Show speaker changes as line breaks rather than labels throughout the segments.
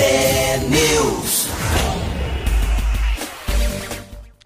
T-News.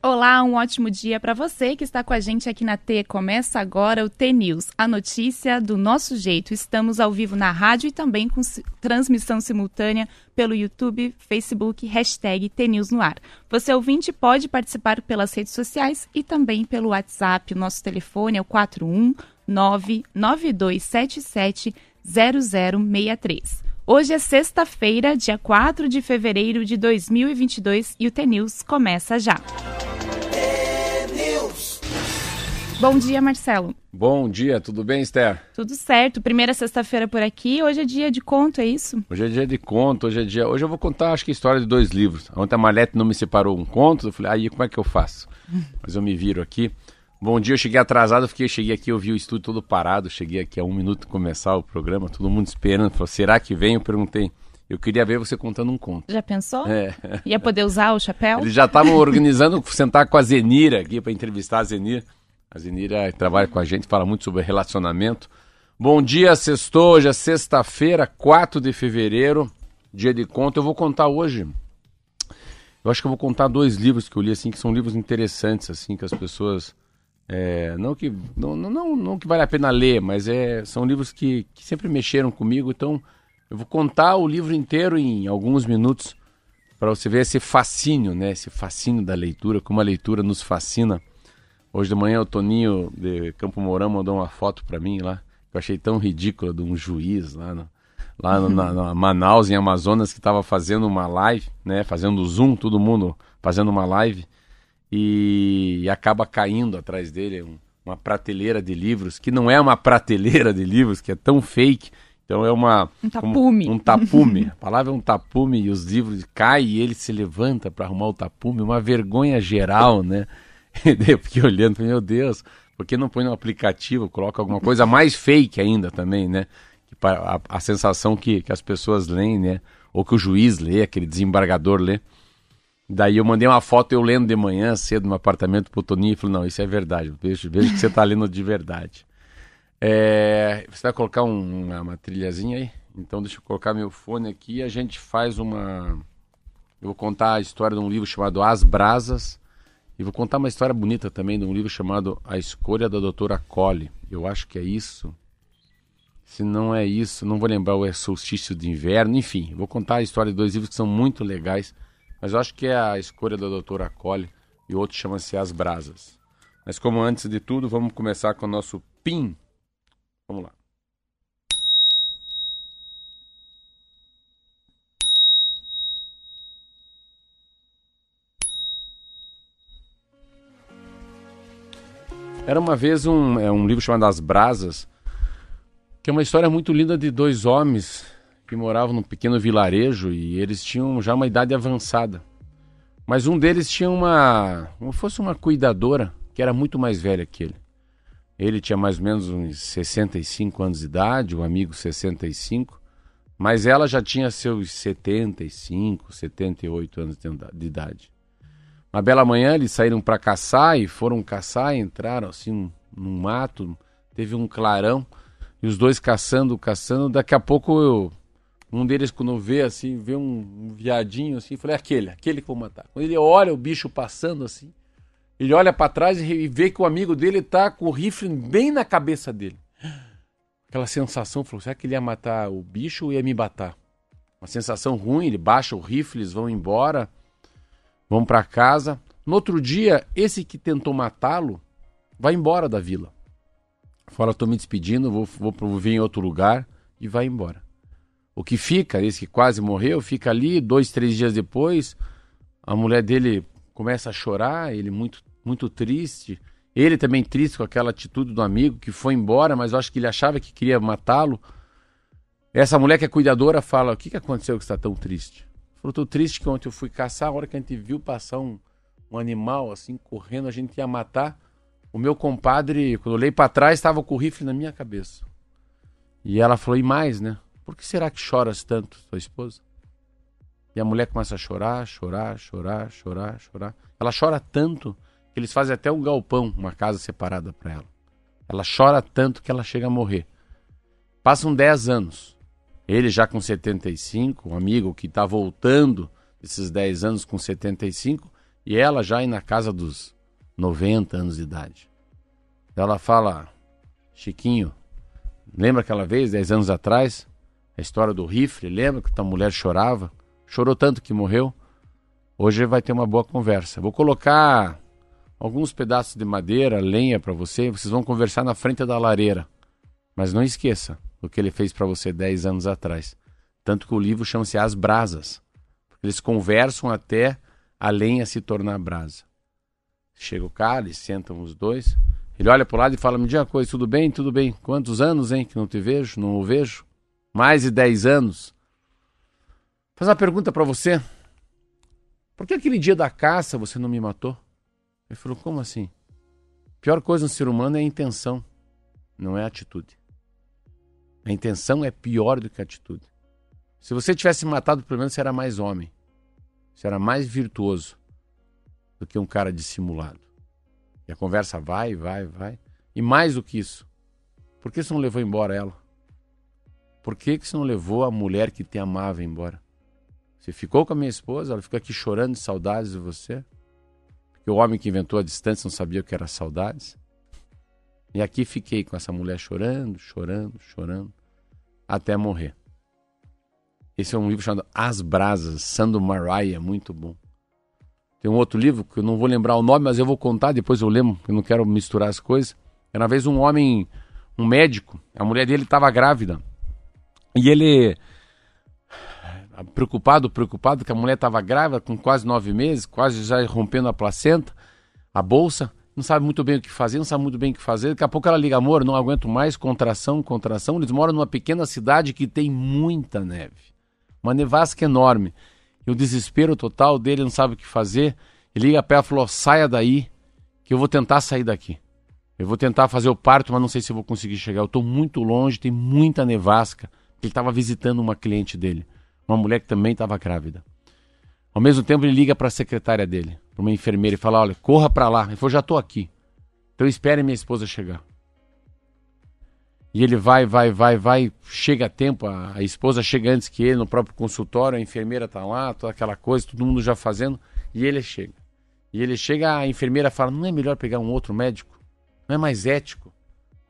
Olá, um ótimo dia para você que está com a gente aqui na T. Começa agora o T-News, a notícia do nosso jeito. Estamos ao vivo na rádio e também com transmissão simultânea pelo YouTube, Facebook, hashtag T-News no ar. Você ouvinte pode participar pelas redes sociais e também pelo WhatsApp. O nosso telefone é o 419 9277 0063. Hoje é sexta-feira, dia 4 de fevereiro de 2022 e o T-News começa já. Bom dia, Marcelo.
Bom dia, tudo bem, Esther?
Tudo certo. Primeira sexta-feira por aqui. Hoje é dia de conto, é isso?
Hoje é dia de conto, hoje é dia. Hoje eu vou contar, acho que a história de dois livros. Ontem a Marlete não me separou um conto, eu falei, aí como é que eu faço? Mas eu me viro aqui. Bom dia, eu cheguei atrasado, fiquei, cheguei aqui, eu vi o estúdio todo parado, cheguei aqui a um minuto começar o programa, todo mundo esperando. Falou, será que vem? Eu perguntei. Eu queria ver você contando um conto.
Já pensou?
É.
Ia poder usar o chapéu?
Eles já estavam organizando sentar com a Zenira aqui para entrevistar a Zenira. A Zenira trabalha com a gente, fala muito sobre relacionamento. Bom dia, sextou. Hoje é sexta-feira, 4 de fevereiro, dia de conto. Eu vou contar hoje. Eu acho que eu vou contar dois livros que eu li, assim, que são livros interessantes, assim, que as pessoas. É, não que não, não, não que vale a pena ler, mas é, são livros que, que sempre mexeram comigo. Então, eu vou contar o livro inteiro em alguns minutos para você ver esse fascínio, né? Esse fascínio da leitura, como a leitura nos fascina. Hoje de manhã o Toninho de Campo Mourão mandou uma foto para mim lá, que eu achei tão ridícula, de um juiz lá, no, lá no, na, na, Manaus, em Amazonas, que estava fazendo uma live, né, fazendo Zoom, todo mundo fazendo uma live, e, acaba caindo atrás dele um, uma prateleira de livros, que não é uma prateleira de livros, que é tão fake, então é uma...
Um tapume.
Um, um tapume, a palavra é um tapume, e os livros caem e ele se levanta para arrumar o tapume, uma vergonha geral, né? eu fiquei olhando, meu Deus, por que não põe no aplicativo, coloca alguma coisa mais fake ainda também, né? A, a sensação que, que as pessoas leem, né? Ou que o juiz lê, aquele desembargador lê. Daí eu mandei uma foto eu lendo de manhã cedo no apartamento pro Toninho e falei, não, isso é verdade, vejo, vejo que você tá lendo de verdade. É, você vai colocar um, uma, uma trilhazinha aí? Então deixa eu colocar meu fone aqui e a gente faz uma... Eu vou contar a história de um livro chamado As Brasas, e vou contar uma história bonita também de um livro chamado A Escolha da Doutora Collie. Eu acho que é isso. Se não é isso, não vou lembrar o é Solstício de Inverno. Enfim, vou contar a história de dois livros que são muito legais. Mas eu acho que é A Escolha da Doutora Collie e outro chama-se As Brasas. Mas como antes de tudo, vamos começar com o nosso PIN. Vamos lá. Era uma vez um, é, um livro chamado As Brasas, que é uma história muito linda de dois homens que moravam num pequeno vilarejo e eles tinham já uma idade avançada. Mas um deles tinha uma, como fosse uma cuidadora, que era muito mais velha que ele. Ele tinha mais ou menos uns 65 anos de idade, o amigo 65, mas ela já tinha seus 75, 78 anos de idade. Uma bela manhã eles saíram para caçar e foram caçar, entraram assim num mato, teve um clarão e os dois caçando, caçando. Daqui a pouco eu, um deles quando vê assim, vê um, viadinho assim, falei aquele, aquele que vou matar. Quando ele olha o bicho passando assim, ele olha para trás e vê que o amigo dele tá com o rifle bem na cabeça dele. Aquela sensação, falou, será que ele ia matar o bicho ou ia me matar? Uma sensação ruim, ele baixa o rifle, eles vão embora vão para casa. No outro dia, esse que tentou matá-lo vai embora da vila. Fala, estou me despedindo, vou, vou, vou vir em outro lugar e vai embora. O que fica, esse que quase morreu, fica ali, dois, três dias depois, a mulher dele começa a chorar, ele muito, muito triste. Ele também triste com aquela atitude do amigo que foi embora, mas eu acho que ele achava que queria matá-lo. Essa mulher que é cuidadora fala: O que, que aconteceu que está tão triste? Falou, tô triste que ontem eu fui caçar, a hora que a gente viu passar um, um animal assim, correndo, a gente ia matar. O meu compadre, quando eu olhei para trás, estava com o rifle na minha cabeça. E ela falou, e mais, né? Por que será que choras tanto, sua esposa? E a mulher começa a chorar, chorar, chorar, chorar, chorar. Ela chora tanto que eles fazem até um galpão, uma casa separada para ela. Ela chora tanto que ela chega a morrer. Passam 10 anos. Ele já com 75, um amigo que está voltando esses 10 anos com 75, e ela já aí na casa dos 90 anos de idade. Ela fala, Chiquinho, lembra aquela vez, 10 anos atrás, a história do rifle, lembra que a mulher chorava? Chorou tanto que morreu. Hoje vai ter uma boa conversa. Vou colocar alguns pedaços de madeira, lenha para você, vocês vão conversar na frente da lareira. Mas não esqueça o que ele fez para você 10 anos atrás. Tanto que o livro chama-se As Brasas. Eles conversam até a lenha se tornar brasa. Chega o cara, eles sentam os dois. Ele olha para o lado e fala: Me diga uma coisa, tudo bem? Tudo bem. Quantos anos, hein, que não te vejo, não o vejo? Mais de 10 anos. Faz uma pergunta para você. Por que aquele dia da caça você não me matou? Ele falou: Como assim? A pior coisa no ser humano é a intenção, não é a atitude. A intenção é pior do que a atitude. Se você tivesse matado, pelo menos você era mais homem. Você era mais virtuoso do que um cara dissimulado. E a conversa vai, vai, vai. E mais do que isso, por que você não levou embora ela? Por que, que você não levou a mulher que te amava embora? Você ficou com a minha esposa, ela ficou aqui chorando de saudades de você? Porque o homem que inventou a distância não sabia o que era saudades? E aqui fiquei com essa mulher chorando, chorando, chorando, até morrer. Esse é um livro chamado As Brasas, Sando Mariah, muito bom. Tem um outro livro que eu não vou lembrar o nome, mas eu vou contar, depois eu lembro, eu não quero misturar as coisas. Era uma vez um homem, um médico, a mulher dele estava grávida. E ele, preocupado, preocupado, que a mulher estava grávida, com quase nove meses, quase já rompendo a placenta, a bolsa, não sabe muito bem o que fazer, não sabe muito bem o que fazer. Daqui a pouco ela liga, amor, não aguento mais, contração, contração. Eles moram numa pequena cidade que tem muita neve uma nevasca enorme. E o desespero total dele, não sabe o que fazer. Ele liga para ela e falou: saia daí, que eu vou tentar sair daqui. Eu vou tentar fazer o parto, mas não sei se vou conseguir chegar. Eu estou muito longe, tem muita nevasca. Ele estava visitando uma cliente dele, uma mulher que também estava grávida. Ao mesmo tempo, ele liga para a secretária dele, para uma enfermeira, e fala: Olha, corra para lá. Ele falou: Já estou aqui. Então espere minha esposa chegar. E ele vai, vai, vai, vai, chega a tempo, a, a esposa chega antes que ele no próprio consultório, a enfermeira está lá, toda aquela coisa, todo mundo já fazendo, e ele chega. E ele chega, a enfermeira fala: não é melhor pegar um outro médico? Não é mais ético?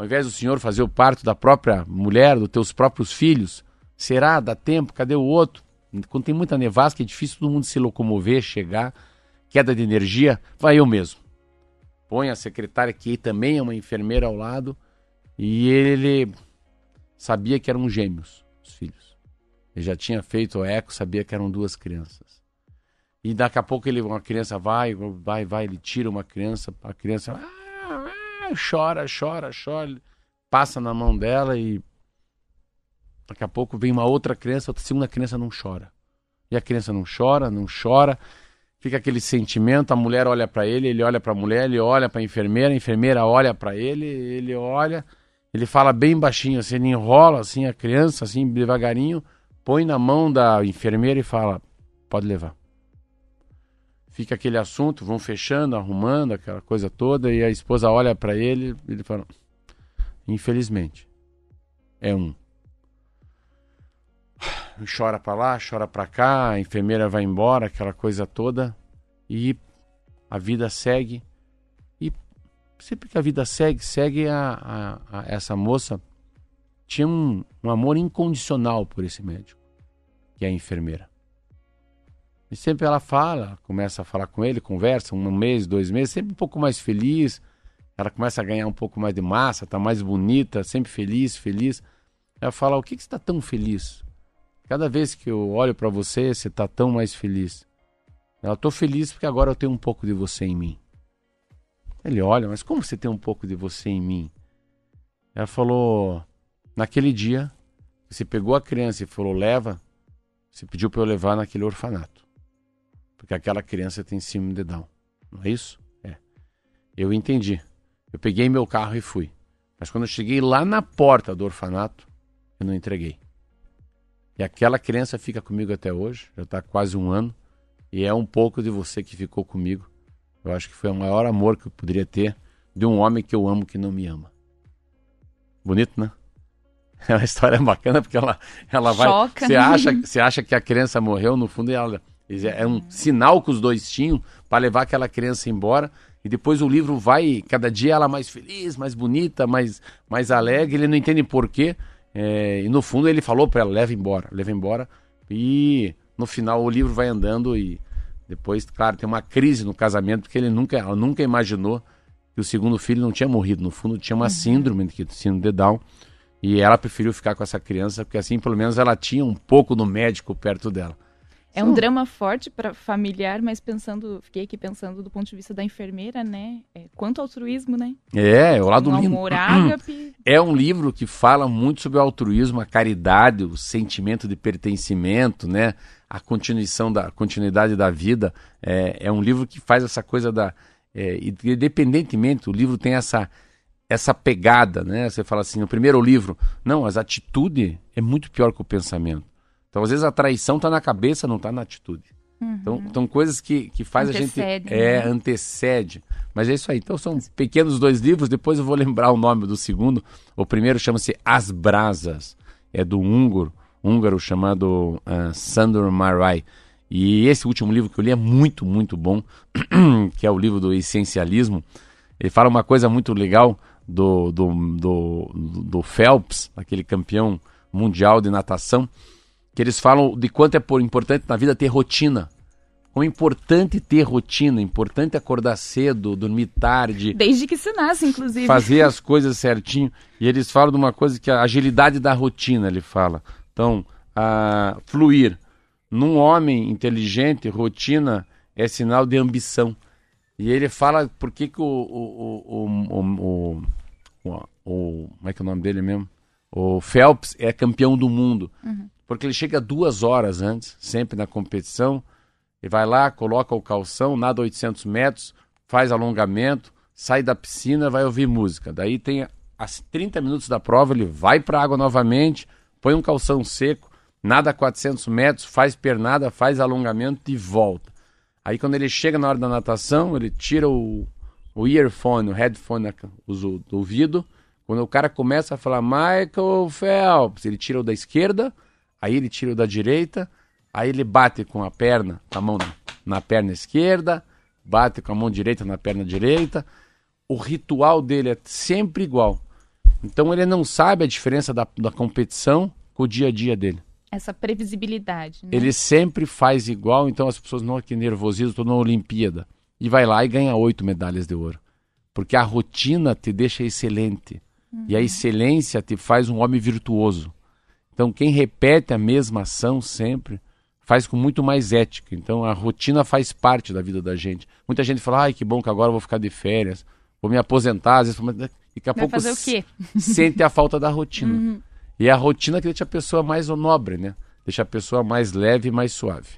Ao invés do senhor fazer o parto da própria mulher, dos teus próprios filhos, será? Dá tempo? Cadê o outro? Quando tem muita nevasca, é difícil todo mundo se locomover, chegar, queda de energia, vai eu mesmo. Põe a secretária, que também é uma enfermeira ao lado, e ele sabia que eram gêmeos, os filhos. Ele já tinha feito o eco, sabia que eram duas crianças. E daqui a pouco ele, uma criança vai, vai, vai, ele tira uma criança, a criança ah, chora, chora, chora, passa na mão dela e daqui a pouco vem uma outra criança, a segunda criança não chora. E a criança não chora, não chora, fica aquele sentimento, a mulher olha para ele, ele olha para a mulher, ele olha para a enfermeira, a enfermeira olha para ele, ele olha ele fala bem baixinho, assim, ele enrola assim a criança, assim, devagarinho, põe na mão da enfermeira e fala: pode levar. Fica aquele assunto, vão fechando, arrumando, aquela coisa toda, e a esposa olha para ele e ele fala: infelizmente, é um. Chora para lá, chora para cá, a enfermeira vai embora, aquela coisa toda, e a vida segue sempre que a vida segue, segue a, a, a essa moça tinha um, um, amor incondicional por esse médico, que é a enfermeira. E sempre ela fala, começa a falar com ele, conversa, um mês, dois meses, sempre um pouco mais feliz. Ela começa a ganhar um pouco mais de massa, tá mais bonita, sempre feliz, feliz. Ela fala: O que, que você está tão feliz? Cada vez que eu olho para você, você está tão mais feliz. Ela: Estou feliz porque agora eu tenho um pouco de você em mim. Ele olha, mas como você tem um pouco de você em mim? Ela falou: naquele dia, você pegou a criança e falou: leva. Você pediu para eu levar naquele orfanato. Porque aquela criança tem síndrome de Down. Não é isso? É. Eu entendi. Eu peguei meu carro e fui. Mas quando eu cheguei lá na porta do orfanato, eu não entreguei. E aquela criança fica comigo até hoje, já está quase um ano. E é um pouco de você que ficou comigo eu acho que foi o maior amor que eu poderia ter de um homem que eu amo que não me ama. Bonito, né? É uma história bacana porque ela, ela vai.
Choca.
Você acha, você acha que a criança morreu, no fundo ela, é um sinal que os dois tinham para levar aquela criança embora. E depois o livro vai, cada dia ela mais feliz, mais bonita, mais, mais alegre. Ele não entende porquê. É, e no fundo ele falou para ela: leva embora, leva embora. E no final o livro vai andando e depois, claro, tem uma crise no casamento porque ele nunca, ela nunca imaginou que o segundo filho não tinha morrido. No fundo tinha uma uhum. síndrome, que síndrome de Down. E ela preferiu ficar com essa criança porque assim pelo menos ela tinha um pouco do médico perto dela.
É um drama forte para familiar, mas pensando, fiquei aqui pensando do ponto de vista da enfermeira, né? É, quanto altruísmo, né?
É, o lado
lindo. ágape.
É um livro que fala muito sobre o altruísmo, a caridade, o sentimento de pertencimento, né? A continuação da continuidade da vida. É, é um livro que faz essa coisa da é, independentemente, o livro tem essa essa pegada, né? Você fala assim, no primeiro livro, não, as atitudes é muito pior que o pensamento. Então, às vezes, a traição está na cabeça, não está na atitude. Uhum. Então, então, coisas que, que faz antecede, a gente. É, né? antecede. Mas é isso aí. Então, são pequenos dois livros. Depois eu vou lembrar o nome do segundo. O primeiro chama-se As Brasas. É do húngaro, húngaro chamado uh, Sandor Marai. E esse último livro que eu li é muito, muito bom, que é o livro do essencialismo. Ele fala uma coisa muito legal do, do, do, do Phelps, aquele campeão mundial de natação que eles falam de quanto é importante na vida ter rotina. O importante ter rotina, importante acordar cedo, dormir tarde.
Desde que se nasce, inclusive.
Fazer as coisas certinho. E eles falam de uma coisa que é a agilidade da rotina, ele fala. Então, a fluir. Num homem inteligente, rotina é sinal de ambição. E ele fala por que, que o, o, o, o, o, Como é que é o nome dele mesmo? O Phelps é campeão do mundo. Uhum porque ele chega duas horas antes, sempre na competição, e vai lá, coloca o calção, nada 800 metros, faz alongamento, sai da piscina, vai ouvir música. Daí tem as 30 minutos da prova, ele vai para a água novamente, põe um calção seco, nada 400 metros, faz pernada, faz alongamento e volta. Aí quando ele chega na hora da natação, ele tira o, o earphone, o headphone do ouvido. Quando o cara começa a falar Michael Phelps, ele tira o da esquerda, Aí ele tira o da direita, aí ele bate com a perna, com a mão na, na perna esquerda, bate com a mão direita na perna direita. O ritual dele é sempre igual. Então ele não sabe a diferença da, da competição com o dia a dia dele.
Essa previsibilidade. Né?
Ele sempre faz igual, então as pessoas não aqui nervosismo, estou na Olimpíada. E vai lá e ganha oito medalhas de ouro. Porque a rotina te deixa excelente. Uhum. E a excelência te faz um homem virtuoso. Então, quem repete a mesma ação sempre faz com muito mais ética. Então, a rotina faz parte da vida da gente. Muita gente fala, ai, que bom que agora eu vou ficar de férias, vou me aposentar. Às vezes, daqui a
Vai
pouco
fazer o quê?
sente a falta da rotina. Uhum. E é a rotina que deixa a pessoa mais nobre, né? Deixa a pessoa mais leve e mais suave.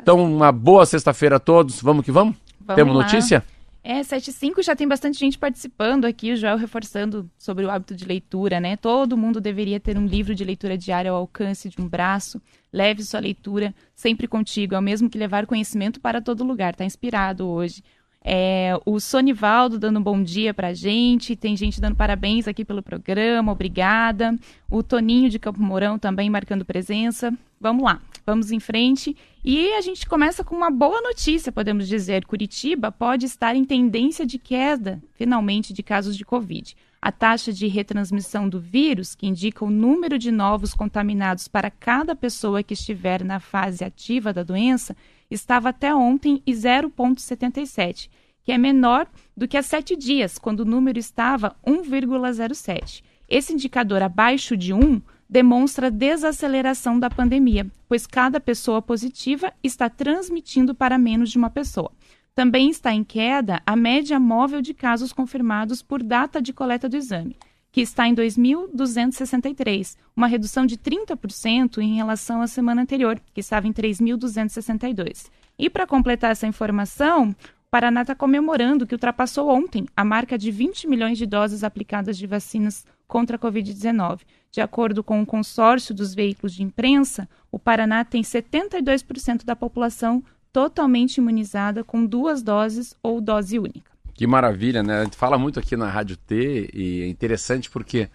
Então, uma boa sexta-feira a todos. Vamos que vamos?
vamos
Temos
lá.
notícia?
É, 75 já tem bastante gente participando aqui, o Joel reforçando sobre o hábito de leitura, né? Todo mundo deveria ter um livro de leitura diária ao alcance de um braço. Leve sua leitura sempre contigo, é o mesmo que levar conhecimento para todo lugar. Tá inspirado hoje. É, o Sonivaldo dando um bom dia pra gente, tem gente dando parabéns aqui pelo programa, obrigada. O Toninho de Campo Mourão também marcando presença. Vamos lá, vamos em frente. E a gente começa com uma boa notícia, podemos dizer. Curitiba pode estar em tendência de queda, finalmente, de casos de Covid. A taxa de retransmissão do vírus, que indica o número de novos contaminados para cada pessoa que estiver na fase ativa da doença, estava até ontem em 0,77, que é menor do que há sete dias, quando o número estava 1,07. Esse indicador abaixo de 1 demonstra desaceleração da pandemia, pois cada pessoa positiva está transmitindo para menos de uma pessoa. Também está em queda a média móvel de casos confirmados por data de coleta do exame, que está em 2.263, uma redução de 30% em relação à semana anterior, que estava em 3.262. E para completar essa informação, o Paraná está comemorando que ultrapassou ontem a marca de 20 milhões de doses aplicadas de vacinas contra a Covid-19. De acordo com o consórcio dos veículos de imprensa, o Paraná tem 72% da população totalmente imunizada com duas doses ou dose única.
Que maravilha, né? A gente fala muito aqui na Rádio T e é interessante porque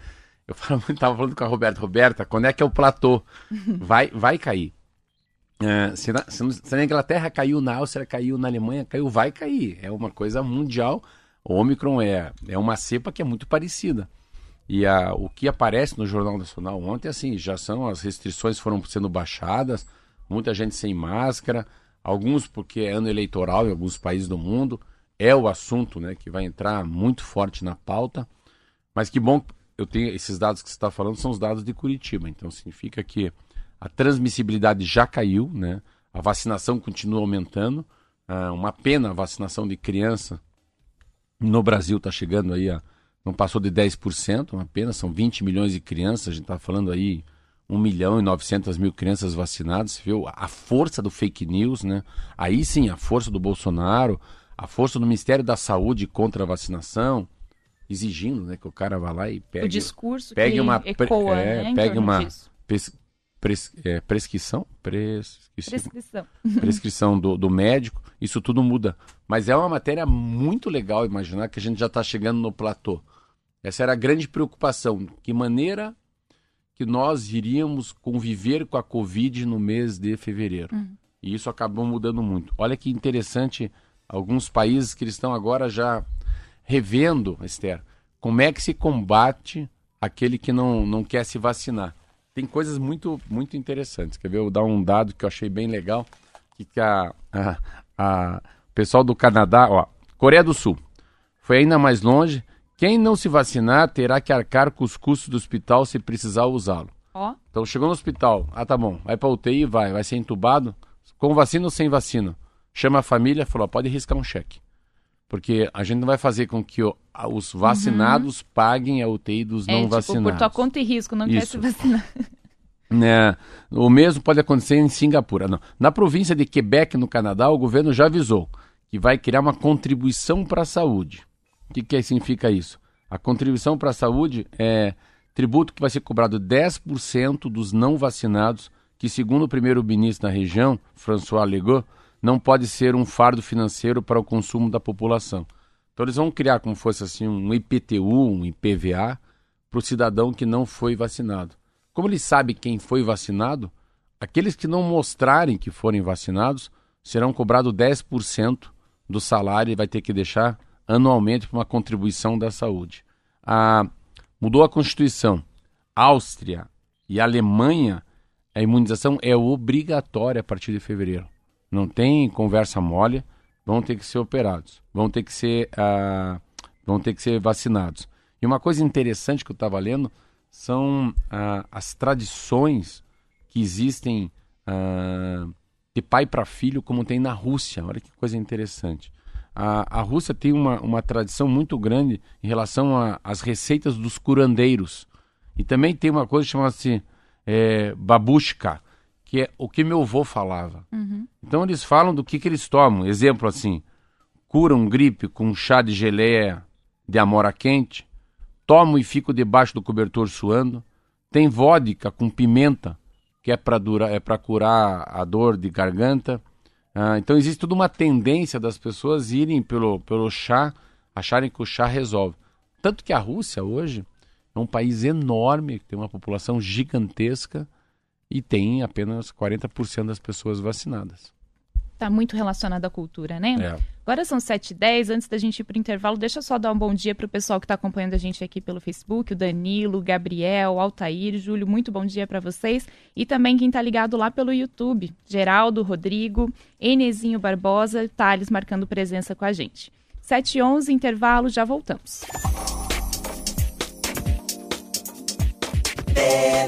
Eu estava falando com a Roberta, Roberta, quando é que é o platô? Vai, vai cair. É, se, na, se, se, na, Inglaterra caiu, na Áustria caiu, na Alemanha caiu, vai cair. É uma coisa mundial. O Omicron é, é uma cepa que é muito parecida. E a, o que aparece no Jornal Nacional ontem, assim, já são as restrições foram sendo baixadas, muita gente sem máscara, alguns porque é ano eleitoral em alguns países do mundo, é o assunto né, que vai entrar muito forte na pauta. Mas que bom, eu tenho esses dados que você está falando são os dados de Curitiba, então significa que a transmissibilidade já caiu, né? a vacinação continua aumentando. Ah, uma pena a vacinação de criança no Brasil está chegando aí a não passou de 10%, uma pena, são 20 milhões de crianças, a gente está falando aí 1 milhão e 900 mil crianças vacinadas, viu a força do fake news, né? Aí sim, a força do Bolsonaro, a força do Ministério da Saúde contra a vacinação, exigindo né, que o cara vá lá e pegue...
O discurso
pegue uma,
ecoa,
é,
né,
pegue uma pres, pres, é, prescrição, prescrição,
prescrição,
prescrição do, do médico, isso tudo muda. Mas é uma matéria muito legal imaginar que a gente já está chegando no platô. Essa era a grande preocupação. Que maneira que nós iríamos conviver com a Covid no mês de fevereiro? Uhum. E isso acabou mudando muito. Olha que interessante, alguns países que estão agora já revendo, Esther, como é que se combate aquele que não, não quer se vacinar. Tem coisas muito, muito interessantes. Quer ver? Eu vou dar um dado que eu achei bem legal. Que a, a, a pessoal do Canadá, ó, Coreia do Sul, foi ainda mais longe quem não se vacinar terá que arcar com os custos do hospital se precisar usá-lo.
Oh.
Então chegou no hospital, ah tá bom, vai para UTI, vai, vai ser entubado, com vacina ou sem vacina. Chama a família, falou, pode riscar um cheque. Porque a gente não vai fazer com que os vacinados uhum. paguem a UTI dos é, não tipo, vacinados.
Por tua conta e risco, não quer se vacinar.
É, o mesmo pode acontecer em Singapura. Não. Na província de Quebec, no Canadá, o governo já avisou que vai criar uma contribuição para a saúde. O que, que significa isso? A contribuição para a saúde é tributo que vai ser cobrado 10% dos não vacinados, que, segundo o primeiro-ministro da região, François Legault, não pode ser um fardo financeiro para o consumo da população. Então, eles vão criar como fosse assim um IPTU, um IPVA, para o cidadão que não foi vacinado. Como ele sabe quem foi vacinado, aqueles que não mostrarem que forem vacinados serão cobrados 10% do salário e vai ter que deixar anualmente para uma contribuição da saúde. A, mudou a Constituição. Áustria e Alemanha, a imunização é obrigatória a partir de fevereiro. Não tem conversa mole, vão ter que ser operados, vão ter que ser, uh, vão ter que ser vacinados. E uma coisa interessante que eu estava lendo são uh, as tradições que existem uh, de pai para filho, como tem na Rússia. Olha que coisa interessante. A, a Rússia tem uma, uma tradição muito grande em relação às receitas dos curandeiros. E também tem uma coisa chamada-se é, babushka, que é o que meu avô falava. Uhum. Então eles falam do que, que eles tomam. Exemplo assim, curam gripe com chá de geleia de amora quente, tomo e fico debaixo do cobertor suando, tem vodka com pimenta, que é para é curar a dor de garganta, ah, então existe toda uma tendência das pessoas irem pelo, pelo chá, acharem que o chá resolve. Tanto que a Rússia hoje é um país enorme, que tem uma população gigantesca e tem apenas 40% das pessoas vacinadas.
Está muito relacionado à cultura, né?
É.
Agora são 7h10, antes da gente ir para o intervalo, deixa eu só dar um bom dia para o pessoal que está acompanhando a gente aqui pelo Facebook, o Danilo, o Gabriel, Altair, Júlio, muito bom dia para vocês. E também quem está ligado lá pelo YouTube, Geraldo, Rodrigo, Enezinho Barbosa, Thales marcando presença com a gente. 7h11, intervalo, já voltamos. É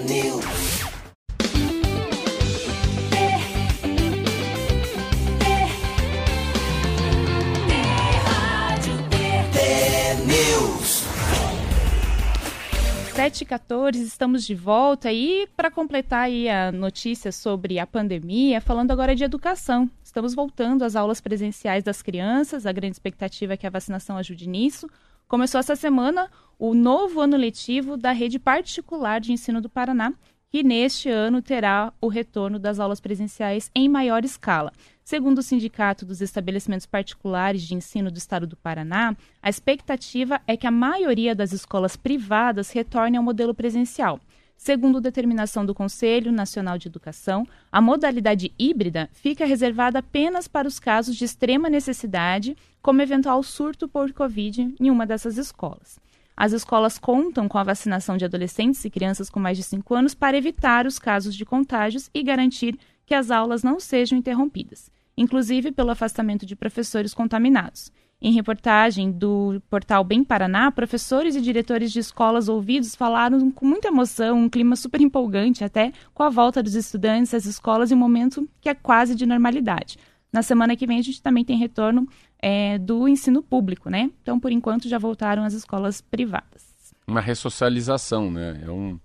7h14, estamos de volta e para completar aí a notícia sobre a pandemia, falando agora de educação. Estamos voltando às aulas presenciais das crianças, a grande expectativa é que a vacinação ajude nisso. Começou essa semana o novo ano letivo da rede particular de ensino do Paraná, que neste ano terá o retorno das aulas presenciais em maior escala. Segundo o Sindicato dos Estabelecimentos Particulares de Ensino do Estado do Paraná, a expectativa é que a maioria das escolas privadas retorne ao modelo presencial. Segundo determinação do Conselho Nacional de Educação, a modalidade híbrida fica reservada apenas para os casos de extrema necessidade, como eventual surto por Covid em uma dessas escolas. As escolas contam com a vacinação de adolescentes e crianças com mais de 5 anos para evitar os casos de contágios e garantir que as aulas não sejam interrompidas, inclusive pelo afastamento de professores contaminados. Em reportagem do portal Bem Paraná, professores e diretores de escolas ouvidos falaram com muita emoção, um clima super empolgante até com a volta dos estudantes às escolas em um momento que é quase de normalidade. Na semana que vem a gente também tem retorno é, do ensino público, né? Então, por enquanto, já voltaram as escolas privadas.
Uma ressocialização, né? É um...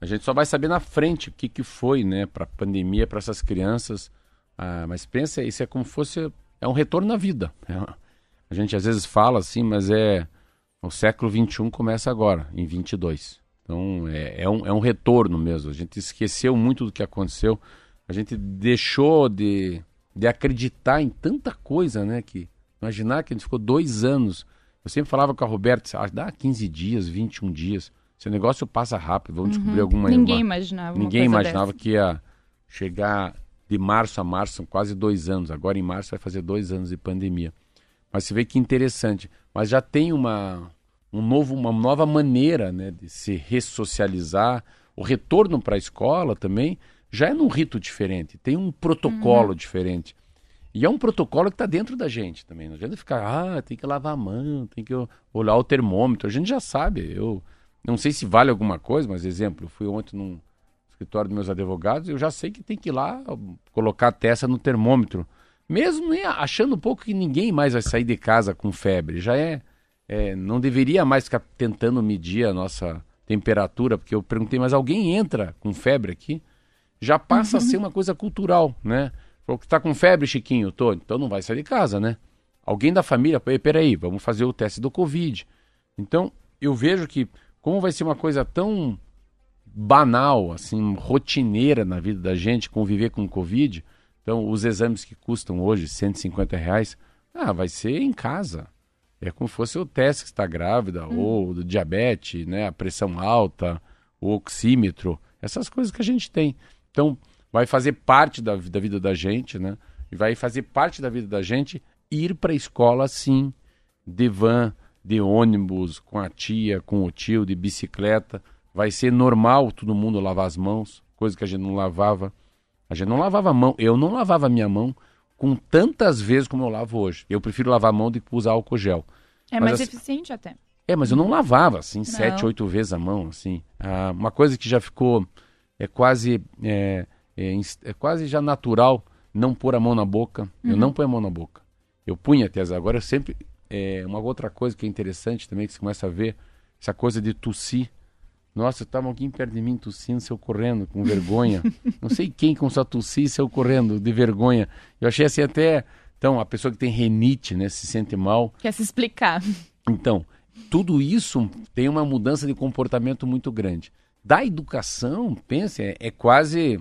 A gente só vai saber na frente o que, que foi, né, para a pandemia, para essas crianças. Ah, mas pensa, isso é como fosse é um retorno na vida. É a gente às vezes fala assim, mas é. O século XXI começa agora, em 22. Então é, é, um, é um retorno mesmo. A gente esqueceu muito do que aconteceu. A gente deixou de, de acreditar em tanta coisa, né? Que imaginar que a gente ficou dois anos. Eu sempre falava com a Roberta, ah, dá 15 dias, 21 dias. Esse negócio passa rápido, vamos uhum. descobrir alguma
Ninguém
uma,
imaginava.
Ninguém imaginava dessa. que ia chegar de março a março, são quase dois anos. Agora em março vai fazer dois anos de pandemia. Mas você vê que interessante. Mas já tem uma, um novo, uma nova maneira né, de se ressocializar. O retorno para a escola também já é num rito diferente, tem um protocolo uhum. diferente. E é um protocolo que está dentro da gente também. Não adianta ficar, ah, tem que lavar a mão, tem que olhar o termômetro. A gente já sabe. Eu não sei se vale alguma coisa, mas exemplo, eu fui ontem num escritório dos meus advogados, eu já sei que tem que ir lá colocar a testa no termômetro mesmo achando um pouco que ninguém mais vai sair de casa com febre. Já é, é, não deveria mais ficar tentando medir a nossa temperatura, porque eu perguntei, mas alguém entra com febre aqui? Já passa uhum. a ser uma coisa cultural, né? Falou que tá com febre, Chiquinho, tô, então não vai sair de casa, né? Alguém da família, peraí, vamos fazer o teste do Covid. Então, eu vejo que como vai ser uma coisa tão banal, assim, rotineira na vida da gente conviver com o Covid, então, os exames que custam hoje 150 reais, ah, vai ser em casa. É como se fosse o teste que está grávida, hum. ou do diabetes, né, a pressão alta, o oxímetro, essas coisas que a gente tem. Então, vai fazer parte da, da vida da gente, né? E vai fazer parte da vida da gente ir para a escola, sim, de van, de ônibus, com a tia, com o tio, de bicicleta. Vai ser normal todo mundo lavar as mãos, coisa que a gente não lavava. A gente não lavava a mão. Eu não lavava a minha mão com tantas vezes como eu lavo hoje. Eu prefiro lavar a mão do que usar álcool gel.
É mas mais assim, eficiente até.
É, mas eu não lavava, assim, não. sete, oito vezes a mão, assim. Ah, uma coisa que já ficou é quase é, é, é, quase já natural não pôr a mão na boca. Uhum. Eu não ponho a mão na boca. Eu punha até agora eu sempre é, uma outra coisa que é interessante também que você começa a ver essa coisa de tossir nossa, estava alguém perto de mim tossindo, saiu correndo, com vergonha. Não sei quem com sua tossir saiu correndo de vergonha. Eu achei assim até. Então, a pessoa que tem renite, né, se sente mal.
Quer se explicar.
Então, tudo isso tem uma mudança de comportamento muito grande. Da educação, pense, é, é quase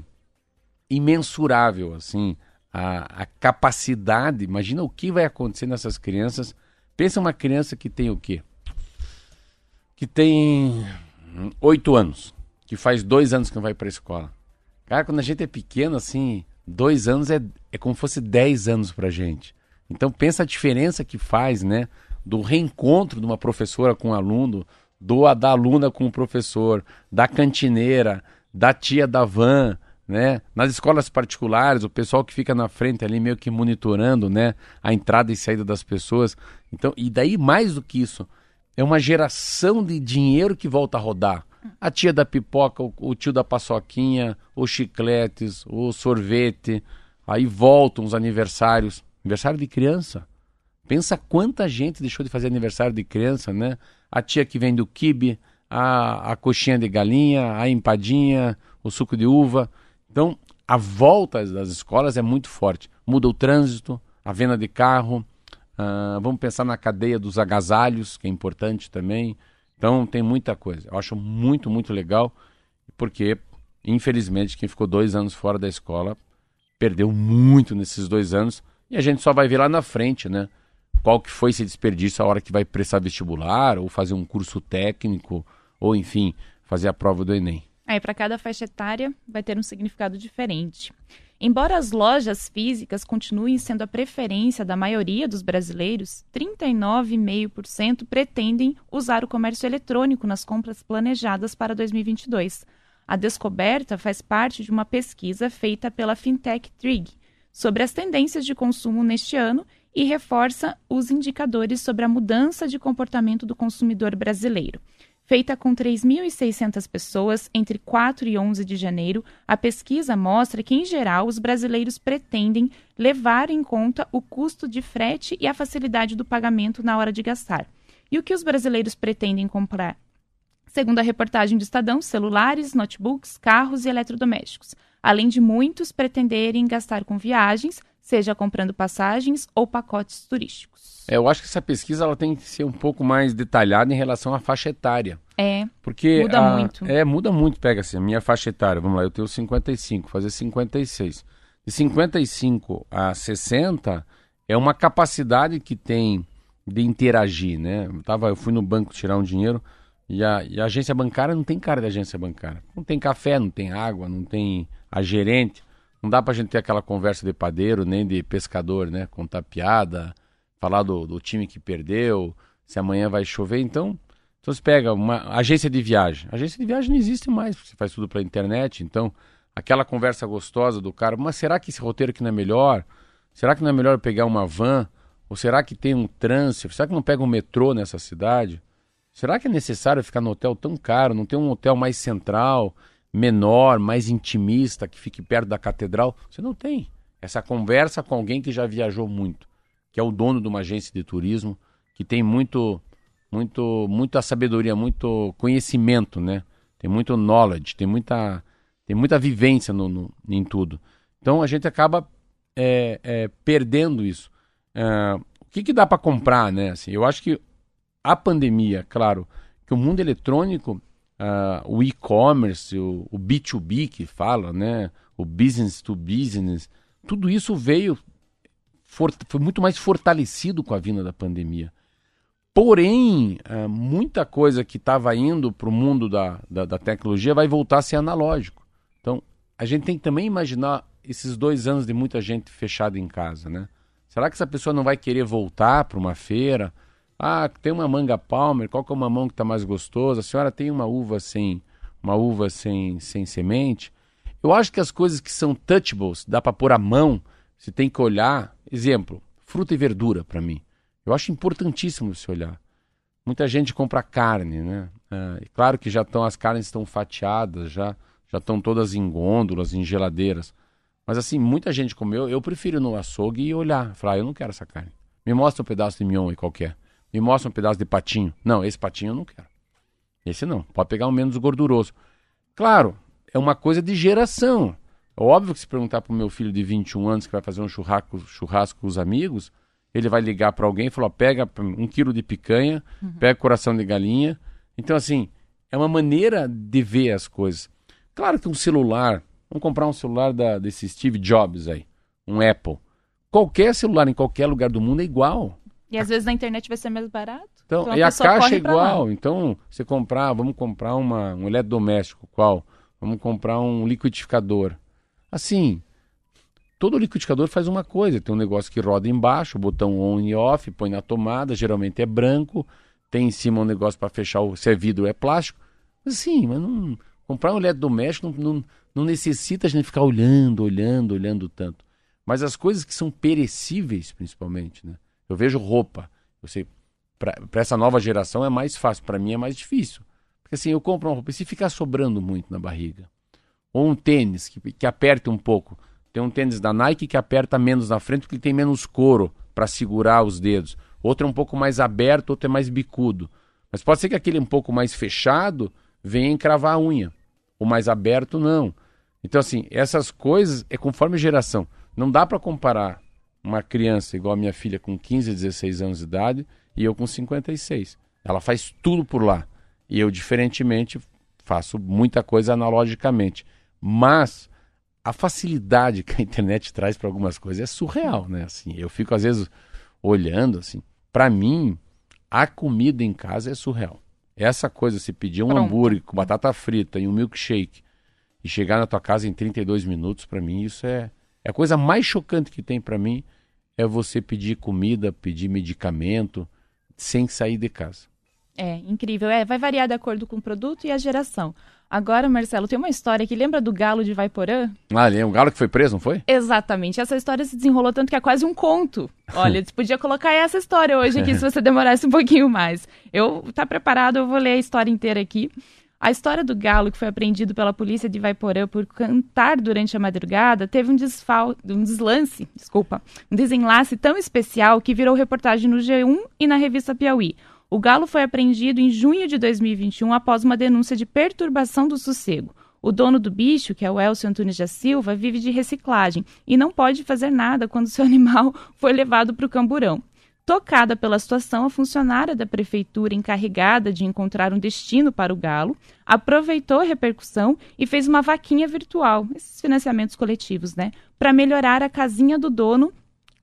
imensurável, assim, a, a capacidade. Imagina o que vai acontecer nessas crianças. Pensa uma criança que tem o quê? Que tem oito anos, que faz dois anos que não vai para a escola. Cara, quando a gente é pequeno, assim, dois anos é, é como se fosse dez anos para gente. Então pensa a diferença que faz, né? Do reencontro de uma professora com um aluno, do da aluna com o professor, da cantineira, da tia da van, né? Nas escolas particulares, o pessoal que fica na frente ali meio que monitorando, né? A entrada e saída das pessoas. Então, e daí mais do que isso, é uma geração de dinheiro que volta a rodar. A tia da pipoca, o, o tio da paçoquinha, os chicletes, o sorvete. Aí voltam os aniversários. Aniversário de criança. Pensa quanta gente deixou de fazer aniversário de criança, né? A tia que vende o quibe, a, a coxinha de galinha, a empadinha, o suco de uva. Então, a volta das escolas é muito forte. Muda o trânsito, a venda de carro, Uh, vamos pensar na cadeia dos agasalhos, que é importante também. Então tem muita coisa. Eu acho muito, muito legal, porque, infelizmente, quem ficou dois anos fora da escola perdeu muito nesses dois anos e a gente só vai ver lá na frente, né? Qual que foi esse desperdício a hora que vai prestar vestibular ou fazer um curso técnico ou enfim fazer a prova do Enem.
Aí para cada faixa etária vai ter um significado diferente. Embora as lojas físicas continuem sendo a preferência da maioria dos brasileiros, 39,5% pretendem usar o comércio eletrônico nas compras planejadas para 2022. A descoberta faz parte de uma pesquisa feita pela fintech Trig sobre as tendências de consumo neste ano e reforça os indicadores sobre a mudança de comportamento do consumidor brasileiro. Feita com 3.600 pessoas entre 4 e 11 de janeiro, a pesquisa mostra que, em geral, os brasileiros pretendem levar em conta o custo de frete e a facilidade do pagamento na hora de gastar. E o que os brasileiros pretendem comprar? Segundo a reportagem do Estadão, celulares, notebooks, carros e eletrodomésticos, além de muitos pretenderem gastar com viagens, seja comprando passagens ou pacotes turísticos.
É, eu acho que essa pesquisa ela tem que ser um pouco mais detalhada em relação à faixa etária.
É.
Porque
muda
a,
muito.
É, muda muito. Pega assim, a minha faixa etária, vamos lá, eu tenho 55, fazer 56. De 55 a 60 é uma capacidade que tem de interagir, né? Eu, tava, eu fui no banco tirar um dinheiro e a, e a agência bancária não tem cara de agência bancária. Não tem café, não tem água, não tem a gerente. Não dá pra gente ter aquela conversa de padeiro, nem de pescador, né? Contar piada, falar do, do time que perdeu, se amanhã vai chover. Então, então você pega uma agência de viagem. Agência de viagem não existe mais, você faz tudo pela internet. Então, aquela conversa gostosa do cara, mas será que esse roteiro aqui não é melhor? Será que não é melhor pegar uma van? Ou será que tem um trânsito? Será que não pega um metrô nessa cidade? Será que é necessário ficar no hotel tão caro? Não tem um hotel mais central? Menor, mais intimista, que fique perto da catedral. Você não tem. Essa conversa com alguém que já viajou muito, que é o dono de uma agência de turismo, que tem muito, muito, muita sabedoria, muito conhecimento, né? Tem muito knowledge, tem muita, tem muita vivência no, no em tudo. Então a gente acaba é, é, perdendo isso. É, o que, que dá para comprar, né? Assim, eu acho que a pandemia, claro, que o mundo eletrônico uh, o e-commerce, o, o, B2B que fala, né? o business to business, tudo isso veio, for, foi muito mais fortalecido com a vinda da pandemia. Porém, uh, muita coisa que estava indo para o mundo da, da, da tecnologia vai voltar a ser analógico. Então, a gente tem que também imaginar esses dois anos de muita gente fechada em casa, né? Será que essa pessoa não vai querer voltar para uma feira? Ah, tem uma manga palmer, qual que é o mamão que está mais gostoso? A senhora tem uma uva sem uma uva sem, sem semente? Eu acho que as coisas que são touchables, dá para pôr a mão, você tem que olhar. Exemplo, fruta e verdura para mim. Eu acho importantíssimo você olhar. Muita gente compra carne, né? É, claro que já estão as carnes estão fatiadas, já já estão todas em gôndolas, em geladeiras. Mas assim, muita gente comeu, eu prefiro no açougue e olhar, falar, ah, eu não quero essa carne. Me mostra um pedaço de mignon aí qualquer. Me mostra um pedaço de patinho. Não, esse patinho eu não quero. Esse não. Pode pegar um menos gorduroso. Claro, é uma coisa de geração. É óbvio que se perguntar para o meu filho de 21 anos que vai fazer um churrasco, churrasco com os amigos, ele vai ligar para alguém e falar: pega um quilo de picanha, uhum. pega coração de galinha. Então, assim, é uma maneira de ver as coisas. Claro que um celular, vamos comprar um celular da, desse Steve Jobs aí, um Apple. Qualquer celular em qualquer lugar do mundo é igual.
E às vezes na internet vai ser mais barato.
Então, então a e a caixa é igual. Então, você comprar, vamos comprar uma, um eletrodoméstico, qual? Vamos comprar um liquidificador. Assim, todo liquidificador faz uma coisa. Tem um negócio que roda embaixo, botão on e off, põe na tomada, geralmente é branco. Tem em cima um negócio para fechar o. Se é vidro, é plástico. Assim, mas não. Comprar um eletrodoméstico não, não, não necessita a gente ficar olhando, olhando, olhando tanto. Mas as coisas que são perecíveis, principalmente, né? Eu vejo roupa. Para essa nova geração é mais fácil, para mim é mais difícil. Porque assim, eu compro uma roupa e se ficar sobrando muito na barriga, ou um tênis que, que aperte um pouco. Tem um tênis da Nike que aperta menos na frente porque tem menos couro para segurar os dedos. Outro é um pouco mais aberto, outro é mais bicudo. Mas pode ser que aquele um pouco mais fechado venha encravar a unha. O mais aberto, não. Então, assim, essas coisas é conforme geração. Não dá para comparar uma criança igual a minha filha com 15, 16 anos de idade e eu com 56. Ela faz tudo por lá. E eu, diferentemente, faço muita coisa analogicamente. Mas a facilidade que a internet traz para algumas coisas é surreal, né? Assim, eu fico às vezes olhando assim. Para mim, a comida em casa é surreal. Essa coisa, se pedir um Pronto. hambúrguer com batata frita e um milkshake e chegar na tua casa em 32 minutos, para mim isso é, é a coisa mais chocante que tem para mim é você pedir comida, pedir medicamento sem sair de casa.
É, incrível. É, vai variar de acordo com o produto e a geração. Agora, Marcelo, tem uma história que lembra do galo de Vaiporã?
Ah, é um galo que foi preso, não foi?
Exatamente. Essa história se desenrolou tanto que é quase um conto. Olha, você podia colocar essa história hoje aqui se você demorasse um pouquinho mais. Eu tá preparado, eu vou ler a história inteira aqui. A história do galo que foi apreendido pela polícia de Vaiporã por cantar durante a madrugada teve um, desfal... um deslance, desculpa, um desenlace tão especial que virou reportagem no G1 e na revista Piauí. O galo foi apreendido em junho de 2021 após uma denúncia de perturbação do sossego. O dono do bicho, que é o Elcio Antunes da Silva, vive de reciclagem e não pode fazer nada quando seu animal for levado para o camburão. Tocada pela situação, a funcionária da prefeitura encarregada de encontrar um destino para o galo aproveitou a repercussão e fez uma vaquinha virtual, esses financiamentos coletivos, né, para melhorar a casinha do dono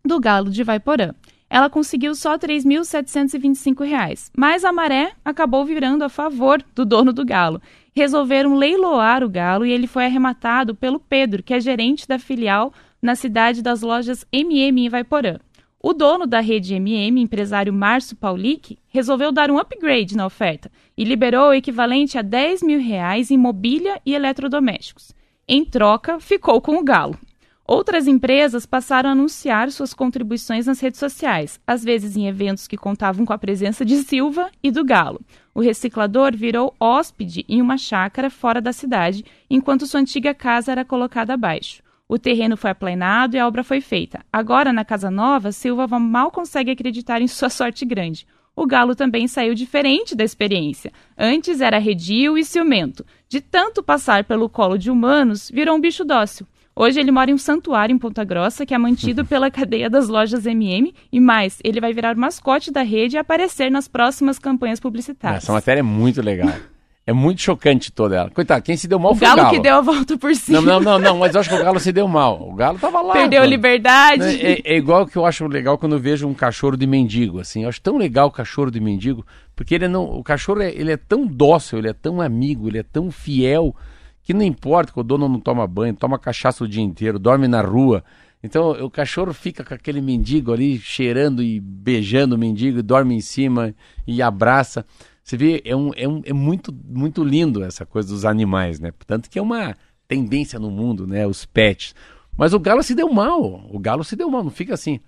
do galo de Vaiporã ela conseguiu só R$ 3.725, mas a maré acabou virando a favor do dono do galo. Resolveram leiloar o galo e ele foi arrematado pelo Pedro, que é gerente da filial na cidade das lojas MM em Vaiporã. O dono da rede MM, empresário Márcio Paulic, resolveu dar um upgrade na oferta e liberou o equivalente a 10 mil reais em mobília e eletrodomésticos. Em troca, ficou com o galo. Outras empresas passaram a anunciar suas contribuições nas redes sociais, às vezes em eventos que contavam com a presença de Silva e do Galo. O reciclador virou hóspede em uma chácara fora da cidade, enquanto sua antiga casa era colocada abaixo. O terreno foi aplanado e a obra foi feita. Agora, na casa nova, Silva mal consegue acreditar em sua sorte grande. O galo também saiu diferente da experiência. Antes era redio e ciumento. De tanto passar pelo colo de humanos, virou um bicho dócil. Hoje ele mora em um santuário em Ponta Grossa, que é mantido pela cadeia das lojas MM, e mais, ele vai virar mascote da rede e aparecer nas próximas campanhas publicitárias.
Essa matéria é muito legal. É muito chocante toda ela. Coitado, quem se deu mal
o
foi o
Galo. O Galo que deu a volta por cima.
Não, não, não, não, mas eu acho que o Galo se deu mal. O Galo tava lá.
Perdeu a liberdade.
É, é, igual que eu acho legal quando eu vejo um cachorro de mendigo, assim. Eu acho tão legal o cachorro de mendigo, porque ele não, o cachorro é, ele é tão dócil, ele é tão amigo, ele é tão fiel que não importa que o dono não toma banho, toma cachaça o dia inteiro, dorme na rua. Então o cachorro fica com aquele mendigo ali cheirando e beijando o mendigo, e dorme em cima e abraça. Você vê, é, um, é, um, é muito, muito lindo essa coisa dos animais, né? Portanto que é uma tendência no mundo, né? Os pets. Mas o Galo se deu mal. O Galo se deu mal, não fica assim.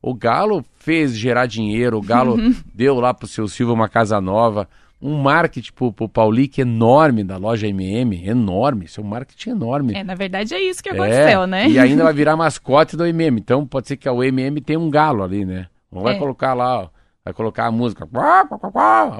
O Galo fez gerar dinheiro, o Galo deu lá pro seu Silva uma casa nova um marketing pro, pro Paulique enorme da loja MM, enorme, isso é um marketing enorme.
É, na verdade é isso que aconteceu,
é,
né?
E ainda vai virar mascote do MM, então pode ser que o MM tenha um galo ali, né? Não vai é. colocar lá, ó, vai colocar a música,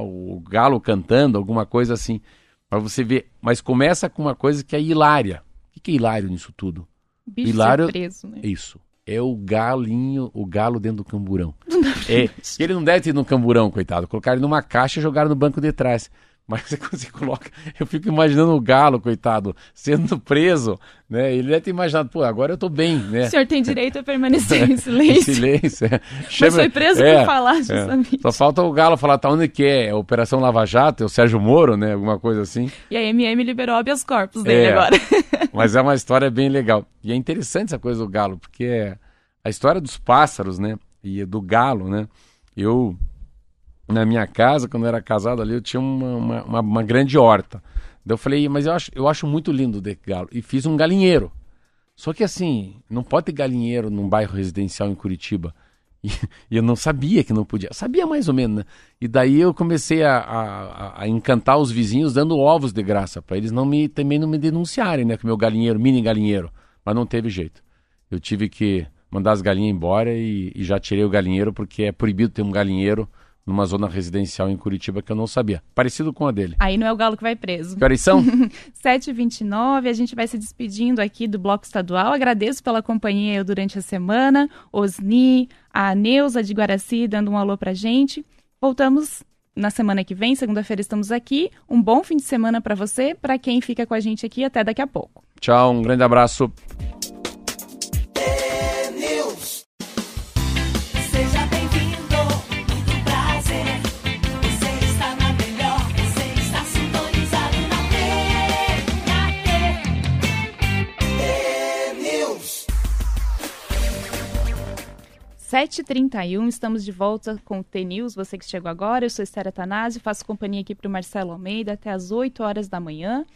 o galo cantando, alguma coisa assim, para você ver. Mas começa com uma coisa que é hilária. O que é hilário nisso tudo?
Bicho hilário, preso, né?
Isso é o galinho, o galo dentro do camburão. é, ele não deve ter no camburão, coitado. Colocaram ele numa caixa e jogaram no banco de trás. Mas você, coloca. Eu fico imaginando o galo, coitado, sendo preso, né? Ele deve ter imaginado, pô, agora eu tô bem, né?
O senhor tem direito a permanecer em silêncio.
silêncio, é.
Chama... Mas foi preso é, por falar, é. justamente.
É. Só falta o galo falar, tá onde que é? É Operação Lava Jato, é o Sérgio Moro, né? Alguma coisa assim.
E a MM liberou habeas corpus dele é, agora.
mas é uma história bem legal. E é interessante essa coisa do galo, porque é a história dos pássaros, né? E do galo, né? Eu na minha casa, quando eu era casado ali, eu tinha uma, uma, uma, uma grande horta. Daí eu falei, mas eu acho, eu acho muito lindo o galo. E fiz um galinheiro. Só que assim, não pode ter galinheiro num bairro residencial em Curitiba. E, e eu não sabia que não podia. Sabia mais ou menos, né? E daí eu comecei a, a, a encantar os vizinhos dando ovos de graça, para eles não me, também não me denunciarem, né? Com meu galinheiro, mini galinheiro. Mas não teve jeito. Eu tive que mandar as galinhas embora e, e já tirei o galinheiro, porque é proibido ter um galinheiro numa zona residencial em Curitiba que eu não sabia. Parecido com a dele.
Aí não é o galo que vai preso.
Que horas são?
7h29, a gente vai se despedindo aqui do Bloco Estadual. Agradeço pela companhia durante a semana. Osni, a Neuza de Guaraci dando um alô pra gente. Voltamos na semana que vem, segunda-feira estamos aqui. Um bom fim de semana para você, para quem fica com a gente aqui até daqui a pouco.
Tchau, um grande abraço.
Sete trinta e um, estamos de volta com o T-News, você que chegou agora, eu sou Esther Atanásio, faço companhia aqui para o Marcelo Almeida até as 8 horas da manhã.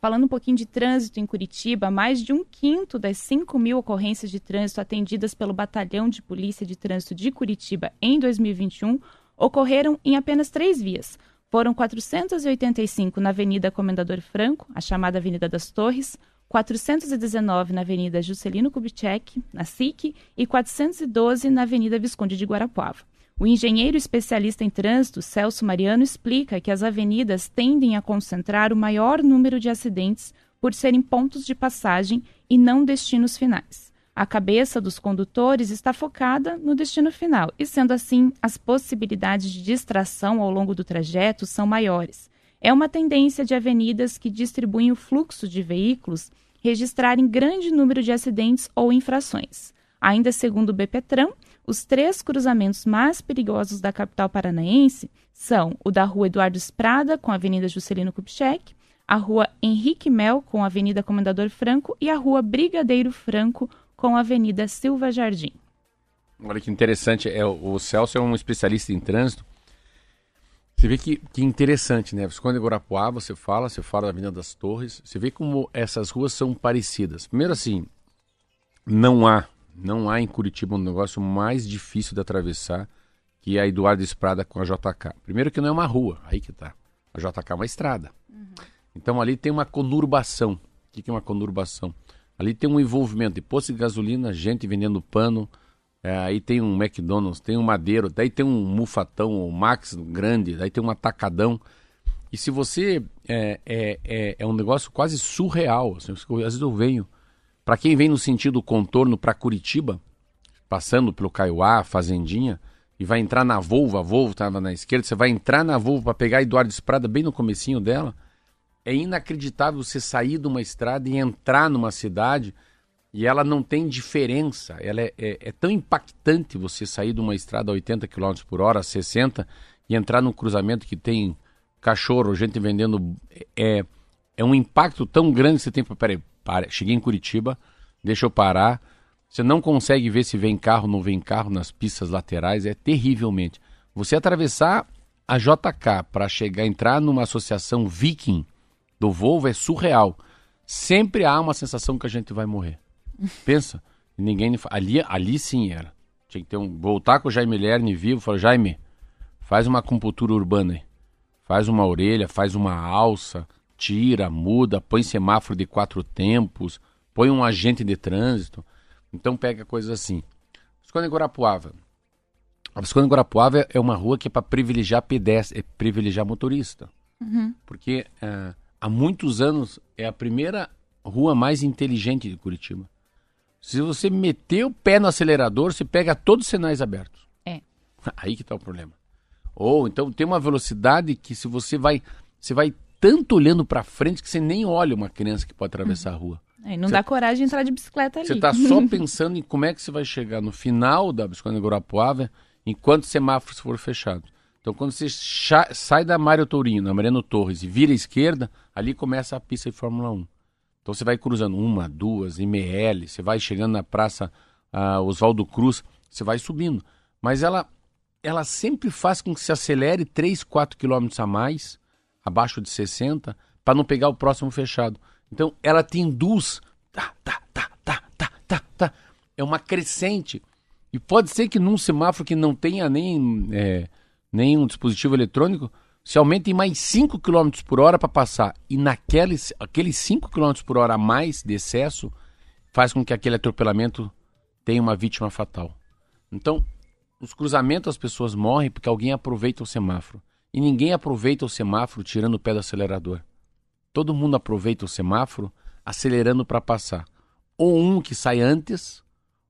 Falando um pouquinho de trânsito em Curitiba, mais de um quinto das 5 mil ocorrências de trânsito atendidas pelo Batalhão de Polícia de Trânsito de Curitiba em 2021 ocorreram em apenas três vias. Foram 485 na Avenida Comendador Franco, a chamada Avenida das Torres, 419 na Avenida Juscelino Kubitschek, na SIC, e 412 na Avenida Visconde de Guarapuava. O engenheiro especialista em trânsito, Celso Mariano, explica que as avenidas tendem a concentrar o maior número de acidentes por serem pontos de passagem e não destinos finais. A cabeça dos condutores está focada no destino final, e sendo assim, as possibilidades de distração ao longo do trajeto são maiores. É uma tendência de avenidas que distribuem o fluxo de veículos registrarem grande número de acidentes ou infrações. Ainda segundo o BPTRAN, os três cruzamentos mais perigosos da capital paranaense são o da Rua Eduardo Esprada, com a Avenida Juscelino Kubitschek, a Rua Henrique Mel, com a Avenida Comendador Franco, e a Rua Brigadeiro Franco, com a Avenida Silva Jardim.
Olha que interessante, é, o Celso é um especialista em trânsito. Você vê que, que interessante, né? Quando em Guarapuava, você fala, você fala da Avenida das Torres, você vê como essas ruas são parecidas. Primeiro assim, não há não há em Curitiba um negócio mais difícil de atravessar que a Eduardo Esprada com a JK. Primeiro que não é uma rua, aí que tá. A JK é uma estrada. Uhum. Então ali tem uma conurbação. O que é uma conurbação? Ali tem um envolvimento de posto de gasolina, gente vendendo pano, é, aí tem um McDonald's, tem um Madeiro, daí tem um Mufatão, um Max grande, daí tem um Atacadão. E se você. É, é, é, é um negócio quase surreal. Assim, às vezes eu venho para quem vem no sentido contorno para Curitiba, passando pelo Caiuá, Fazendinha, e vai entrar na Volvo, a Volvo estava na esquerda, você vai entrar na Volvo para pegar Eduardo Esprada bem no comecinho dela, é inacreditável você sair de uma estrada e entrar numa cidade e ela não tem diferença. Ela é, é, é tão impactante você sair de uma estrada a 80 km por hora, 60, e entrar num cruzamento que tem cachorro, gente vendendo. É, é um impacto tão grande que você tem. Peraí, para, cheguei em Curitiba, deixa eu parar. Você não consegue ver se vem carro, não vem carro nas pistas laterais, é terrivelmente. Você atravessar a JK para chegar, entrar numa associação viking do Volvo é surreal. Sempre há uma sensação que a gente vai morrer. Pensa, ninguém ali, ali sim era. Tinha que ter um voltar com o Jaime Lerner vivo, falar Jaime, faz uma acupuntura urbana aí. Faz uma orelha, faz uma alça, tira, muda, põe semáforo de quatro tempos, põe um agente de trânsito. Então pega coisas assim. Visconde Guarapuava. A Visconde Guarapuava é uma rua que é para privilegiar pedestre, é privilegiar motorista. Uhum. Porque é, há muitos anos é a primeira rua mais inteligente de Curitiba. Se você meter o pé no acelerador, você pega todos os sinais abertos.
É.
Aí que está o problema. Ou então tem uma velocidade que se você vai, você vai tanto olhando para frente que você nem olha uma criança que pode atravessar a rua.
É, não você, dá coragem de entrar de bicicleta ali.
Você está só pensando em como é que você vai chegar no final da bicicleta Guarapuava enquanto os semáforos forem fechados. Então, quando você sai da Mário Tourinho, na Mariano Torres, e vira à esquerda, ali começa a pista de Fórmula 1. Então, você vai cruzando uma, duas, ML, você vai chegando na Praça uh, Oswaldo Cruz, você vai subindo. Mas ela, ela sempre faz com que se acelere 3, 4 quilômetros a mais, abaixo de 60, para não pegar o próximo fechado. Então ela te induz, tá, tá, tá, tá, tá, tá, tá. É uma crescente. E pode ser que num semáforo que não tenha nem, é, nem um dispositivo eletrônico, se aumente em mais 5 km por hora para passar. E naqueles aqueles 5 km por hora a mais de excesso faz com que aquele atropelamento tenha uma vítima fatal. Então, nos cruzamentos as pessoas morrem porque alguém aproveita o semáforo. E ninguém aproveita o semáforo tirando o pé do acelerador. Todo mundo aproveita o semáforo acelerando para passar. Ou um que sai antes,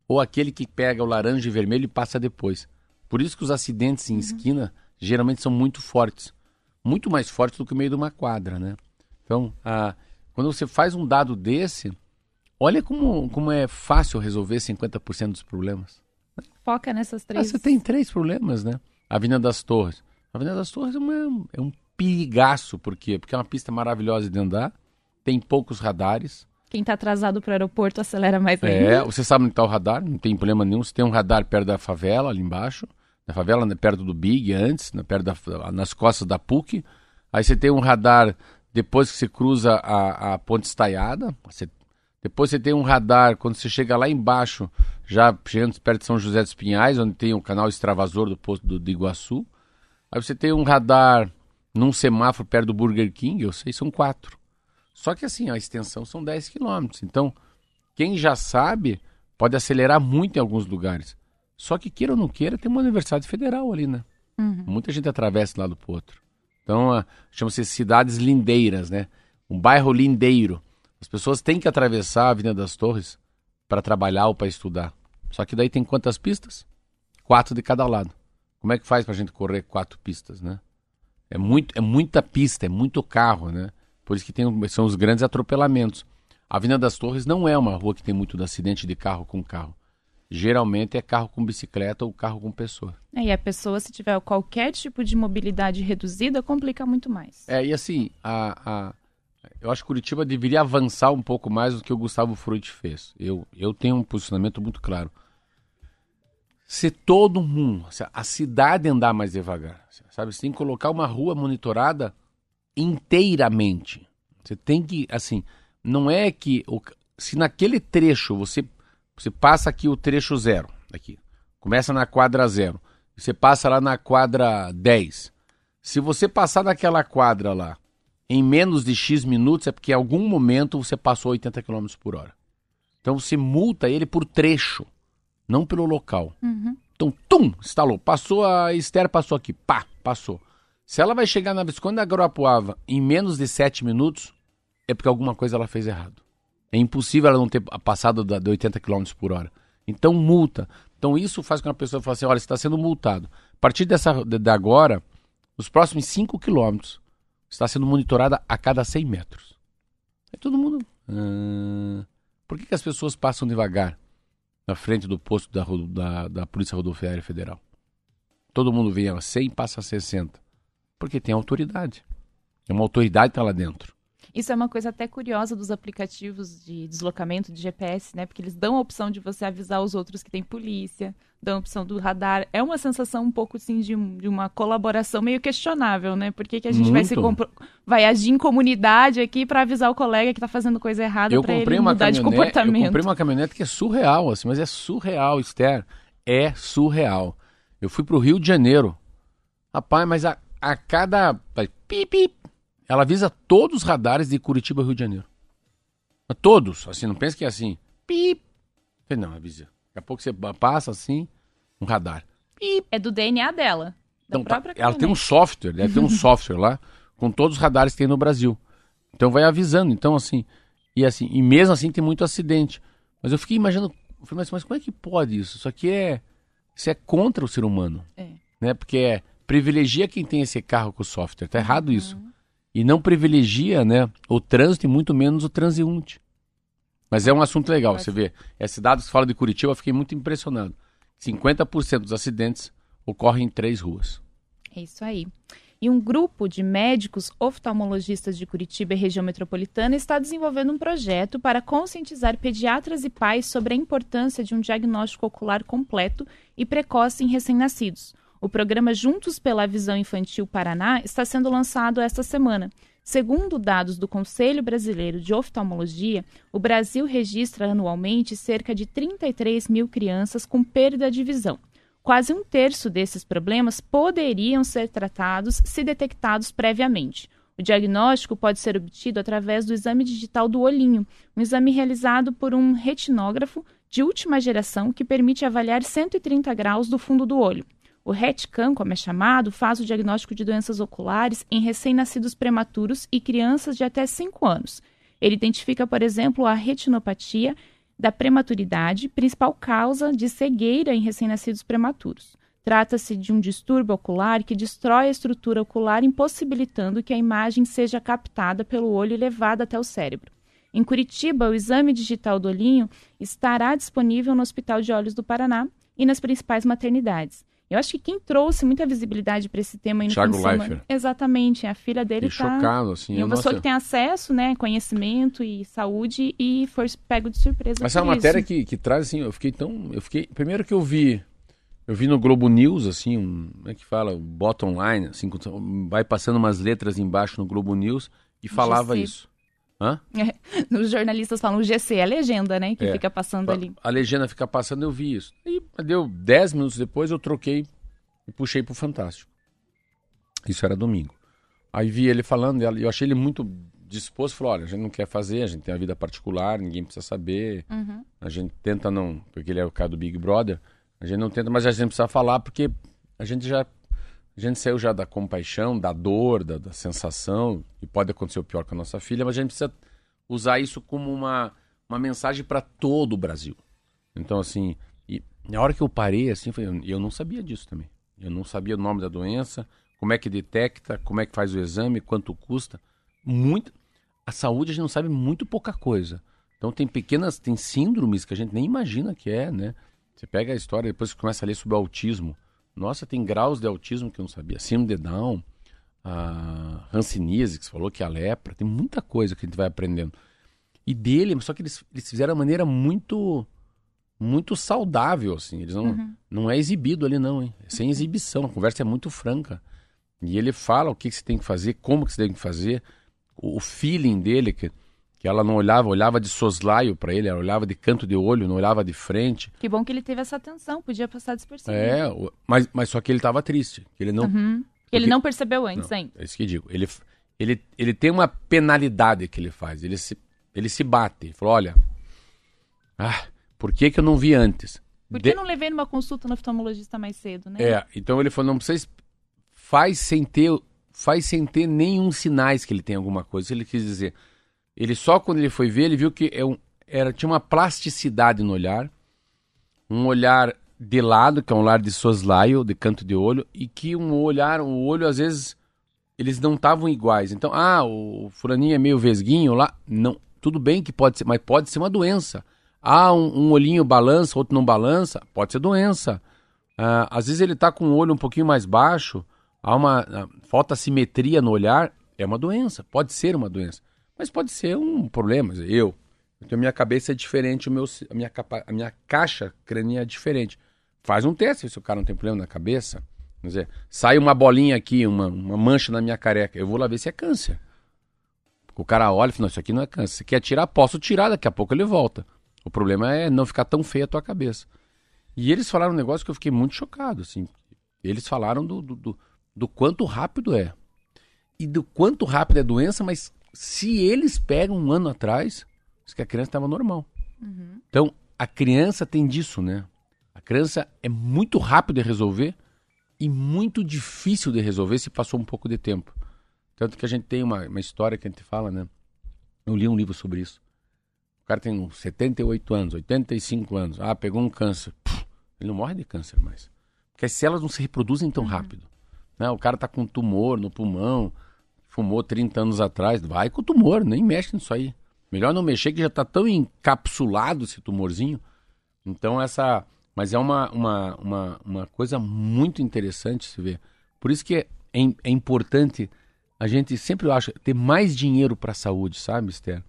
ou aquele que pega o laranja e vermelho e passa depois. Por isso que os acidentes em uhum. esquina geralmente são muito fortes. Muito mais fortes do que o meio de uma quadra, né? Então, a, quando você faz um dado desse, Olha como, como é fácil resolver 50% dos problemas.
Foca nessas três.
Ah, você tem três problemas, né? Avenida das Torres. A Avenida das Torres é, uma, é um perigaço, por quê? Porque é uma pista maravilhosa de andar, tem poucos radares.
Quem está atrasado para o aeroporto acelera mais
ainda. É, você sabe onde está o radar, não tem problema nenhum. Você tem um radar perto da favela, ali embaixo. Na favela, né, perto do Big, antes, né, perto da, nas costas da PUC. Aí você tem um radar depois que você cruza a, a ponte estaiada. Você, depois você tem um radar quando você chega lá embaixo, já chegando perto de São José dos Pinhais, onde tem o canal extravasor do posto do, do Iguaçu. Aí você tem um radar num semáforo perto do Burger King, eu sei, são quatro. Só que assim, a extensão são 10 quilômetros. Então, quem já sabe pode acelerar muito em alguns lugares. Só que queira ou não queira, tem uma universidade federal ali, né? Uhum. Muita gente atravessa de um lado para outro. Então, chama-se cidades lindeiras, né? Um bairro lindeiro. As pessoas têm que atravessar a Avenida das Torres para trabalhar ou para estudar. Só que daí tem quantas pistas? Quatro de cada lado. Como é que faz para a gente correr quatro pistas, né? É, muito, é muita pista, é muito carro, né? Por isso que tem, são os grandes atropelamentos. A Avenida das Torres não é uma rua que tem muito acidente de carro com carro. Geralmente é carro com bicicleta ou carro com pessoa.
É, e a pessoa, se tiver qualquer tipo de mobilidade reduzida, complica muito mais.
É, e assim, a, a, eu acho que Curitiba deveria avançar um pouco mais do que o Gustavo Frutti fez. Eu, eu tenho um posicionamento muito claro. Se todo mundo, a cidade andar mais devagar, sabe? Você tem que colocar uma rua monitorada inteiramente. Você tem que, assim, não é que se naquele trecho você você passa aqui o trecho zero, aqui, começa na quadra zero, você passa lá na quadra 10. Se você passar naquela quadra lá em menos de X minutos, é porque em algum momento você passou 80 km por hora. Então você multa ele por trecho, não pelo local. Uhum. Então, tum, instalou. Passou a Esther, passou aqui. Pá, passou. Se ela vai chegar na Visconde da Guarapuava em menos de 7 minutos, é porque alguma coisa ela fez errado. É impossível ela não ter passado de 80 km por hora. Então, multa. Então, isso faz com que a pessoa fale assim: olha, você está sendo multado. A partir dessa, de, de agora, os próximos 5 km está sendo monitorada a cada 100 metros. Aí todo mundo. Ah, por que, que as pessoas passam devagar na frente do posto da, da, da Polícia Rodoviária Federal? Todo mundo vem a 100 passa a 60. Porque tem autoridade. É uma autoridade está lá dentro.
Isso é uma coisa até curiosa dos aplicativos de deslocamento de GPS, né? Porque eles dão a opção de você avisar os outros que tem polícia, dão a opção do radar. É uma sensação um pouco assim de, de uma colaboração meio questionável, né? Por que, que a gente vai, se vai agir em comunidade aqui para avisar o colega que está fazendo coisa errada para ele mudar de comportamento?
Eu comprei uma caminhonete que é surreal, assim, mas é surreal, Esther. É surreal. Eu fui para o Rio de Janeiro. Rapaz, mas a, a cada. Pip, ela avisa todos os radares de Curitiba e Rio de Janeiro. Todos. Assim, não pense que é assim. Pip. Não, avisa. Daqui a pouco você passa assim, um radar.
Pip. É do DNA dela. Da então, tá,
ela tem um software, deve ter um software lá com todos os radares que tem no Brasil. Então vai avisando. Então, assim. E assim, e mesmo assim tem muito acidente. Mas eu fiquei imaginando, eu falei, mas, mas como é que pode isso? Isso aqui é. Isso é contra o ser humano. É. Né? Porque é privilegia quem tem esse carro com software. Tá errado uhum. E não privilegia né, o trânsito e muito menos o transeunte. Mas é um assunto legal, você vê. Esses dados que falam de Curitiba, eu fiquei muito impressionado. 50% dos acidentes ocorrem em três ruas.
É isso aí. E um grupo de médicos oftalmologistas de Curitiba e região metropolitana está desenvolvendo um projeto para conscientizar pediatras e pais sobre a importância de um diagnóstico ocular completo e precoce em recém-nascidos. O programa Juntos pela Visão Infantil Paraná está sendo lançado esta semana. Segundo dados do Conselho Brasileiro de Oftalmologia, o Brasil registra anualmente cerca de 33 mil crianças com perda de visão. Quase um terço desses problemas poderiam ser tratados se detectados previamente. O diagnóstico pode ser obtido através do exame digital do olhinho, um exame realizado por um retinógrafo de última geração que permite avaliar 130 graus do fundo do olho. O RETCAM, como é chamado, faz o diagnóstico de doenças oculares em recém-nascidos prematuros e crianças de até 5 anos. Ele identifica, por exemplo, a retinopatia da prematuridade, principal causa de cegueira em recém-nascidos prematuros. Trata-se de um distúrbio ocular que destrói a estrutura ocular, impossibilitando que a imagem seja captada pelo olho e levada até o cérebro. Em Curitiba, o exame digital do olhinho estará disponível no Hospital de Olhos do Paraná e nas principais maternidades. Eu acho que quem trouxe muita visibilidade para esse tema aí no
Thiago Leifert.
Exatamente, a filha dele
Fiquei
tá...
chocado, assim.
E
eu,
uma pessoa que tem acesso, né, conhecimento e saúde e foi pego de surpresa
Mas é uma matéria que, que traz, assim, eu fiquei tão. Eu fiquei. Primeiro que eu vi. Eu vi no Globo News, assim, um. Como é que fala? Bottom line, assim, vai passando umas letras embaixo no Globo News e falava isso. Hã?
Os jornalistas falam o GC, é a legenda, né, que
É.
fica passando ali.
A legenda fica passando, eu vi isso. E deu 10 minutos depois, eu troquei e puxei pro Fantástico. Isso era domingo. Aí vi ele falando, e eu achei ele muito disposto. Falou: olha, a gente não quer fazer, a gente tem a vida particular, ninguém precisa saber.
Uhum.
A gente tenta não, porque ele é o cara do Big Brother, a gente não tenta, mas a gente precisa falar porque a gente já. A gente saiu já da compaixão, da dor, da, da sensação, e pode acontecer o pior com a nossa filha, mas a gente precisa usar isso como uma, uma mensagem para todo o Brasil. Então, assim, e na hora que eu parei, assim, eu não sabia disso também. Eu não sabia o nome da doença, como é que detecta, como é que faz o exame, quanto custa. Muito. A saúde a gente não sabe muito pouca coisa. Então tem pequenas, tem síndromes que a gente nem imagina que é, né? Você pega a história, depois você começa a ler sobre o autismo. Nossa, tem graus de autismo que eu não sabia. Síndrome de Down, a Hanseníase, que você falou que é a lepra. Tem muita coisa que a gente vai aprendendo. E dele, só que eles, eles fizeram de maneira muito muito saudável, assim. Eles não, não é exibido ali, não, hein? É sem exibição. A conversa é muito franca. E ele fala o que, que você tem que fazer, como que você tem que fazer, o, o feeling dele, que, que ela não olhava, olhava de soslaio para ele, ela olhava de canto de olho, não olhava de frente.
Que bom que ele teve essa atenção, podia passar despercebido.
É, mas, mas só que ele estava triste. Ele não,
Uhum. Que ele
Porque-
não percebeu antes
não,
ainda.
é isso que eu digo. Ele, ele, ele tem uma penalidade que ele faz. Ele se, ele se bate. Ele falou, olha, ah, por que, que eu não vi antes?
Por
De-
que não levei numa consulta no oftalmologista mais cedo, né?
É, então ele falou, não precisa... Faz sem ter, faz sem ter nenhum sinais que ele tem alguma coisa. Ele quis dizer. Ele só quando ele foi ver, ele viu que é um, era, tinha uma plasticidade no olhar. Um olhar de lado, que é um olhar de soslaio, de canto de olho. E que um olhar, o olho às vezes, eles não estavam iguais. Então, ah, o fulaninho é meio vesguinho lá. Não, tudo bem que pode ser, mas pode ser uma doença. Ah, um, um olhinho balança, outro não balança. Pode ser doença. Ah, às vezes ele está com o olho um pouquinho mais baixo, há uma ah, falta simetria no olhar, é uma doença, pode ser uma doença, mas pode ser um problema. Eu, então, a minha cabeça é diferente, o meu, a, minha capa, a minha caixa crânea é diferente. Faz um teste se o cara não tem problema na cabeça. Quer dizer, sai uma bolinha aqui, uma, uma mancha na minha careca, eu vou lá ver se é câncer. O cara olha e fala, não, isso aqui não é câncer. Se quer tirar, posso tirar, daqui a pouco ele volta. O problema é não ficar tão feia a tua cabeça. E eles falaram um negócio que eu fiquei muito chocado, assim. Eles falaram do, do, do, do quanto rápido é. E do quanto rápido é doença, mas se eles pegam um ano atrás, diz que a criança estava normal. Então, a criança tem disso, né? A criança é muito rápido de resolver e muito difícil de resolver se passou um pouco de tempo. Tanto que a gente tem uma, uma história que a gente fala, né? Eu li um livro sobre isso. O cara tem uns 78 anos, 85 anos. Ah, pegou um câncer. Pff, ele não morre de câncer mais. Porque as células não se reproduzem tão rápido. Né? O cara tá com tumor no pulmão, fumou 30 anos atrás. Vai com o tumor, nem mexe nisso aí. Melhor não mexer que já tá tão encapsulado esse tumorzinho. Então essa... Mas é uma, uma, uma, uma coisa muito interessante se ver. Por isso que é, é, é importante a gente sempre acha ter mais dinheiro para a saúde, sabe, Esther?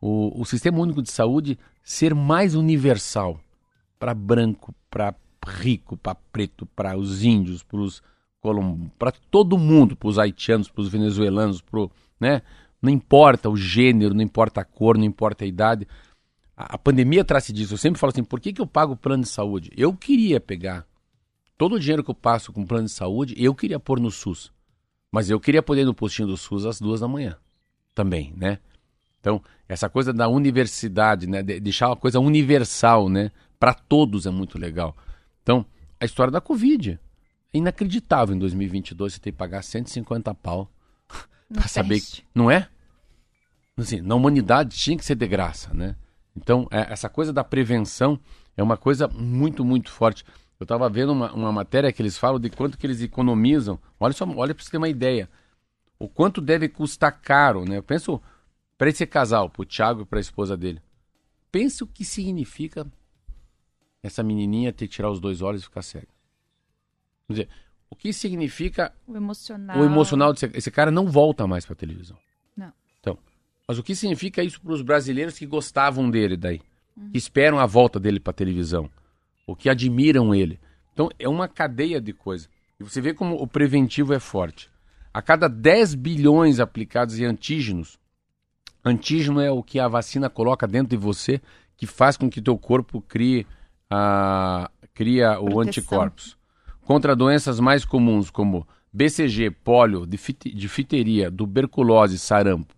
O, o sistema único de saúde ser mais universal para branco, para rico, para preto, para os índios, para todo mundo, para os haitianos, para os venezuelanos, pro, né? Não importa o gênero, não importa a cor, não importa a idade. A, a pandemia traz disso. Eu sempre falo assim, por que, que eu pago plano de saúde? Eu queria pegar todo o dinheiro que eu passo com plano de saúde, eu queria pôr no SUS. Mas eu queria poder ir no postinho do SUS às duas da manhã. Também, né? Então, essa coisa da universidade, né? De deixar uma coisa universal, né? Para todos é muito legal. Então, a história da Covid. É inacreditável em 2022 você ter que pagar 150 pau para saber.
teste.
Não é? Assim, na humanidade tinha que ser de graça, né? Então, é, essa coisa da prevenção é uma coisa muito, muito forte. Eu estava vendo uma, uma matéria que eles falam de quanto que eles economizam. Olha só, olha para você ter uma ideia. O quanto deve custar caro, né? Eu penso para esse casal, para o Thiago e para a esposa dele. Pense o que significa essa menininha ter que tirar os dois olhos e ficar cega. Quer dizer, o que significa
o emocional?
O emocional desse esse cara não volta mais para televisão.
Não.
Então, mas o que significa isso para os brasileiros que gostavam dele daí, uhum. que esperam a volta dele para televisão, ou que admiram ele? Então, é uma cadeia de coisas. E você vê como o preventivo é forte. A cada 10 bilhões aplicados em antígenos, antígeno é o que a vacina coloca dentro de você, que faz com que teu corpo crie, a, cria o anticorpos. Contra doenças mais comuns como BCG, pólio, difteria, tuberculose, sarampo.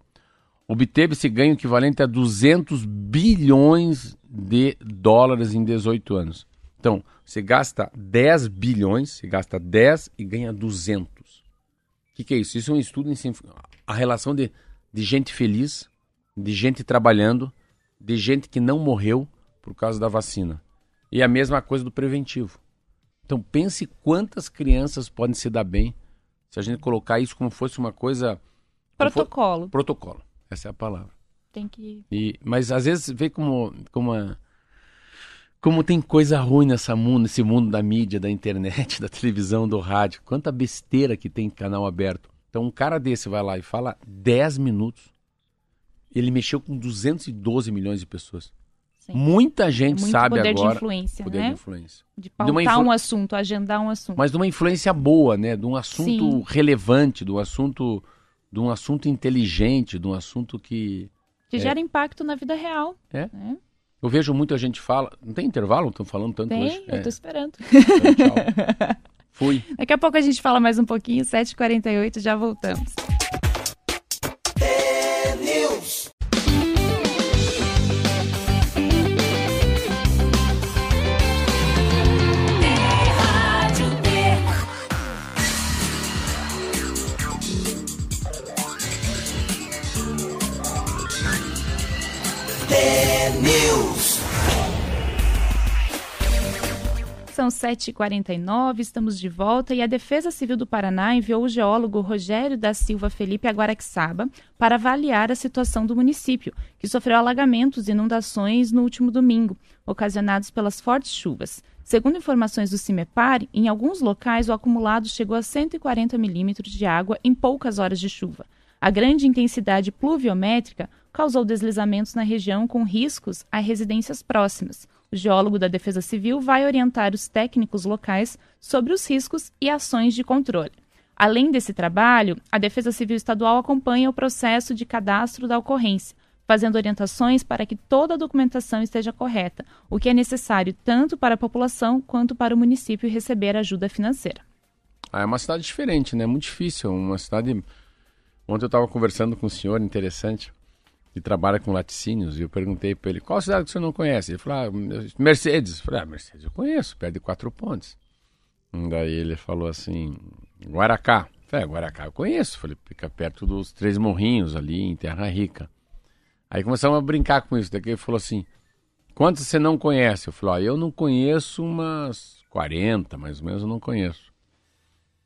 Obteve-se ganho equivalente a 200 bilhões de dólares em 18 anos. Então, você gasta 10 bilhões, você gasta 10 e ganha 200 que, que é isso? Isso é um estudo em a relação de, de gente feliz, de gente trabalhando, de gente que não morreu por causa da vacina. E a mesma coisa do preventivo. Então pense quantas crianças podem se dar bem se a gente colocar isso como fosse uma coisa.
Protocolo.
For... Protocolo. Essa é a palavra.
Tem que.
E, mas às vezes vê como, como uma como tem coisa ruim nessa mundo, nesse mundo da mídia, da internet, da televisão, do rádio. Quanta besteira que tem canal aberto. Então um cara desse vai lá e fala 10 minutos. Ele mexeu com 212 milhões de pessoas. Sim. Muita gente é sabe
poder
agora.
De influência,
poder
né?
de influência.
De pautar de influ... um assunto, agendar um assunto.
Mas de uma influência boa, né? De um assunto Sim. relevante, de um assunto, de um assunto inteligente, de um assunto que.
Que é... gera impacto na vida real.
É. Né? Eu vejo muita gente fala. Não tem intervalo? Estão falando tanto
tem,
hoje?
Eu é. tô esperando. Então,
tchau. Fui.
Daqui a pouco a gente fala mais um pouquinho, 7h48, já voltamos. São 7h49, estamos de volta e a Defesa Civil do Paraná enviou o geólogo Rogério da Silva Felipe a para avaliar a situação do município, que sofreu alagamentos e inundações no último domingo, ocasionados pelas fortes chuvas. Segundo informações do CIMEPAR, em alguns locais o acumulado chegou a 140 milímetros de água em poucas horas de chuva. A grande intensidade pluviométrica causou deslizamentos na região com riscos a residências próximas. O geólogo da Defesa Civil vai orientar os técnicos locais sobre os riscos e ações de controle. Além desse trabalho, a Defesa Civil Estadual acompanha o processo de cadastro da ocorrência, fazendo orientações para que toda a documentação esteja correta, o que é necessário tanto para a população quanto para o município receber ajuda financeira.
Ah, é uma cidade diferente, né? Muito difícil. Uma cidade. Ontem eu estava conversando com um senhor interessante que trabalha com laticínios, e eu perguntei para ele, qual cidade que você não conhece? Ele falou, ah, Mercedes. Eu falei, ah, Mercedes eu conheço, perto de Quatro Pontes. Daí ele falou assim, Guaracá. Eu falei, ah, Guaracá eu conheço. Eu falei, fica perto dos Três Morrinhos, ali em Terra Rica. Aí começamos a brincar com isso. Daqui ele falou assim, quantos você não conhece? Eu falei, ah, eu não conheço umas 40, mais ou menos, eu não conheço.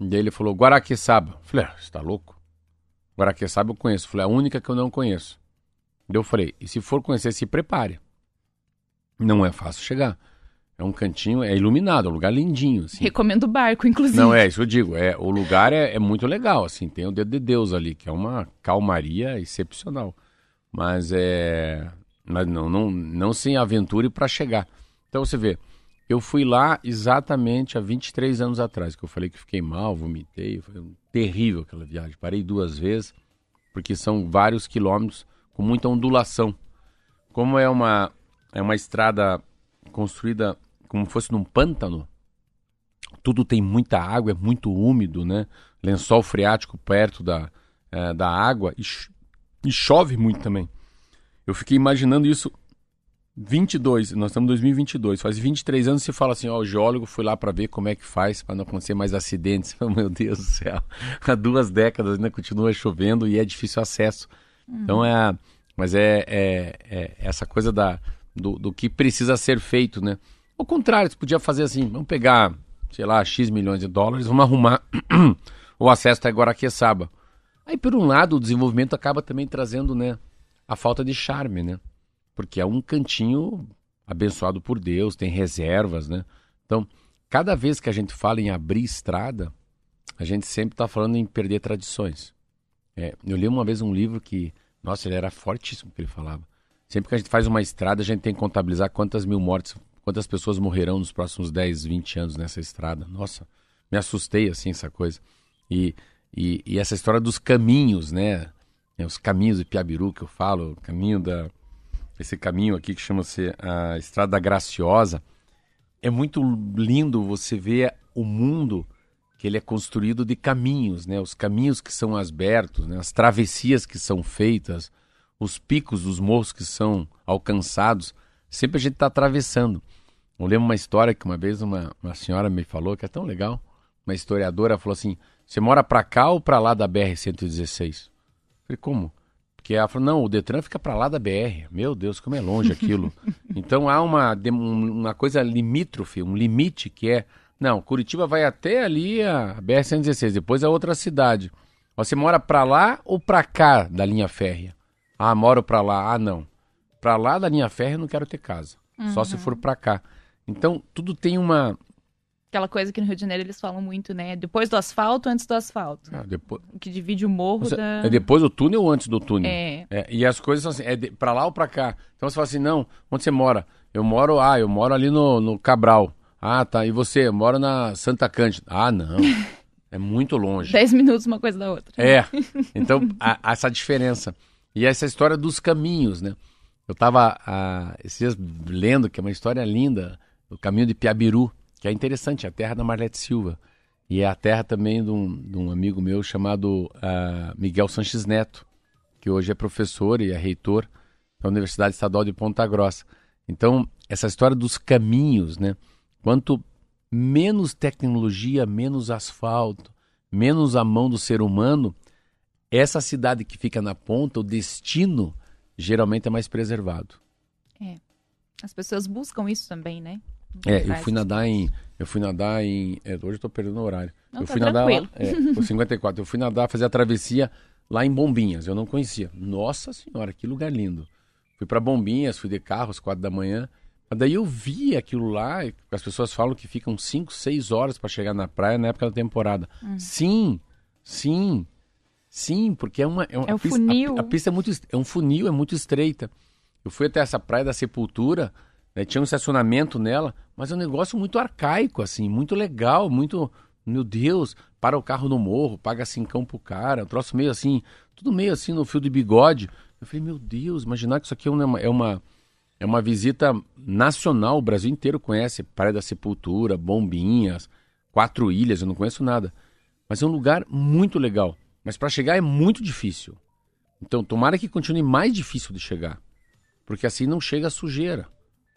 Daí ele falou, Guaraqueçaba. Eu falei, ah, você tá louco? Guaraqueçaba eu conheço. Eu falei, a única que eu não conheço. Eu falei, e se for conhecer, se prepare. Não é fácil chegar. É um cantinho, é iluminado, é um lugar lindinho. Assim.
Recomendo o barco, inclusive.
Não, é, isso eu digo. É, o lugar é, é, muito legal, assim, tem o dedo de Deus ali, que é uma calmaria excepcional. Mas é. Mas não, não, não sem aventura para chegar. Então você vê, eu fui lá exatamente há 23 anos atrás, que eu falei que fiquei mal, vomitei, foi terrível aquela viagem. Parei duas vezes, porque são vários quilômetros com muita ondulação. Como é uma, é uma estrada construída como fosse num pântano, tudo tem muita água, é muito úmido, né? Lençol freático perto da, é, da água e, e chove muito também. Eu fiquei imaginando isso 22, nós estamos em 2022, faz 23 anos você fala assim, ó, o geólogo foi lá para ver como é que faz para não acontecer mais acidentes. Meu Deus do céu, há duas décadas ainda continua chovendo e é difícil acesso. Uhum. Então é, mas é, é, é, essa coisa da, do, do, que precisa ser feito, né? Ao contrário, você podia fazer assim, vamos pegar, sei lá, X milhões de dólares, vamos arrumar o acesso até Guaraqueçaba. Aí, por um lado, o desenvolvimento acaba também trazendo, né, a falta de charme, né? Porque é um cantinho abençoado por Deus, tem reservas, né? Então, cada vez que a gente fala em abrir estrada, a gente sempre está falando em perder tradições. É, eu li uma vez um livro que, nossa, ele era fortíssimo que ele falava. Sempre que a gente faz uma estrada, a gente tem que contabilizar quantas mil mortes, quantas pessoas morrerão nos próximos 10, 20 anos nessa estrada. Nossa, me assustei assim essa coisa. E, e, e essa história dos caminhos, né? É, os caminhos de Piabiru que eu falo, o caminho da. Esse caminho aqui que chama-se a Estrada Graciosa. É muito lindo você ver o mundo que ele é construído de caminhos, né? Os caminhos que são abertos, né? as travessias que são feitas, os picos dos morros que são alcançados, sempre a gente está atravessando. Eu lembro uma história que uma vez uma, uma senhora me falou, que é tão legal, uma historiadora falou assim, você mora para cá ou para lá da BR-116? Falei, como? Porque ela falou, não, o Detran fica para lá da BR. Meu Deus, como é longe aquilo. então há uma, uma coisa limítrofe, um limite que é não, Curitiba vai até ali a BR-116, depois é outra cidade. Você mora para lá ou para cá da linha férrea? Ah, moro para lá. Ah, não. Para lá da linha férrea eu não quero ter casa. Uhum. Só se for para cá. Então, tudo tem uma
Aquela coisa que no Rio de Janeiro eles falam muito, né? Depois do asfalto, antes do asfalto. Ah, depois... O que divide o morro
Você,
da...
É depois do túnel ou antes do túnel? É. é e as coisas são assim, é de, pra lá ou pra cá. Então você fala assim, não, onde você mora? Eu moro, ah, eu moro ali no, no Cabral. Ah, tá. E você? Mora na Santa Cândida. Ah, não. É muito longe.
Dez minutos uma coisa da outra.
É. Então, há, essa diferença. E essa história dos caminhos, né? Eu estava esses dias lendo, que é uma história linda, o caminho de Piabiru, que é interessante, é a terra da Marlete Silva. E é a terra também de um, de um amigo meu chamado ah, Miguel Sanches Neto, que hoje é professor e é reitor da Universidade Estadual de Ponta Grossa. Então, essa história dos caminhos, né? Quanto menos tecnologia, menos asfalto, menos a mão do ser humano, essa cidade que fica na ponta, o destino, geralmente é mais preservado.
É. As pessoas buscam isso também, né?
É, eu fui nadar em. Eu fui nadar em. É, hoje eu tô perdendo o horário. Não, eu tá fui nadar lá, é, 54. Eu fui nadar, fazer a travessia lá em Bombinhas. Eu não conhecia. Nossa senhora, que lugar lindo. Fui para Bombinhas, fui de carro às quatro da manhã. Daí eu vi aquilo lá, as pessoas falam que ficam 5, 6 horas para chegar na praia na época da temporada. Hum. Sim, sim, sim, porque é uma. É, uma,
é um pista, funil.
A, a, pista é muito. É um funil, é muito estreita. Eu fui até essa praia da Sepultura, né, tinha um estacionamento nela, mas é um negócio muito arcaico, assim, muito legal, muito. Meu Deus, para o carro no morro, paga cincão pro cara, um troço meio assim, tudo meio assim no fio de bigode. Eu falei, meu Deus, imaginar que isso aqui é uma, é uma é uma visita nacional, o Brasil inteiro conhece Praia da Sepultura, Bombinhas, Quatro Ilhas, eu não conheço nada. Mas é um lugar muito legal. Mas para chegar é muito difícil. Então, tomara que continue mais difícil de chegar. Porque assim não chega a sujeira.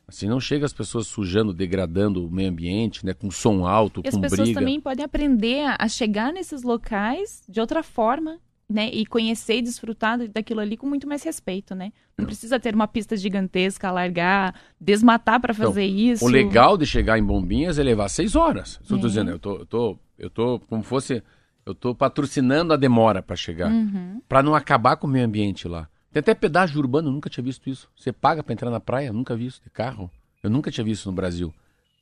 Assim não chega as pessoas sujando, degradando o meio ambiente, né, com som alto, e com briga.
as pessoas também podem aprender a chegar nesses locais de outra forma né, e conhecer e desfrutar daquilo ali com muito mais respeito, né? Não precisa ter uma pista gigantesca, largar, desmatar para então, fazer então, isso.
O legal de chegar em Bombinhas é levar seis horas. Estou é. dizendo, eu tô, eu tô, eu tô como fosse, eu tô patrocinando a demora para chegar, uhum. para não acabar com o meio ambiente lá. Tem até pedágio urbano, nunca tinha visto isso. Você paga para entrar na praia, nunca vi isso de carro. Eu nunca tinha visto no Brasil.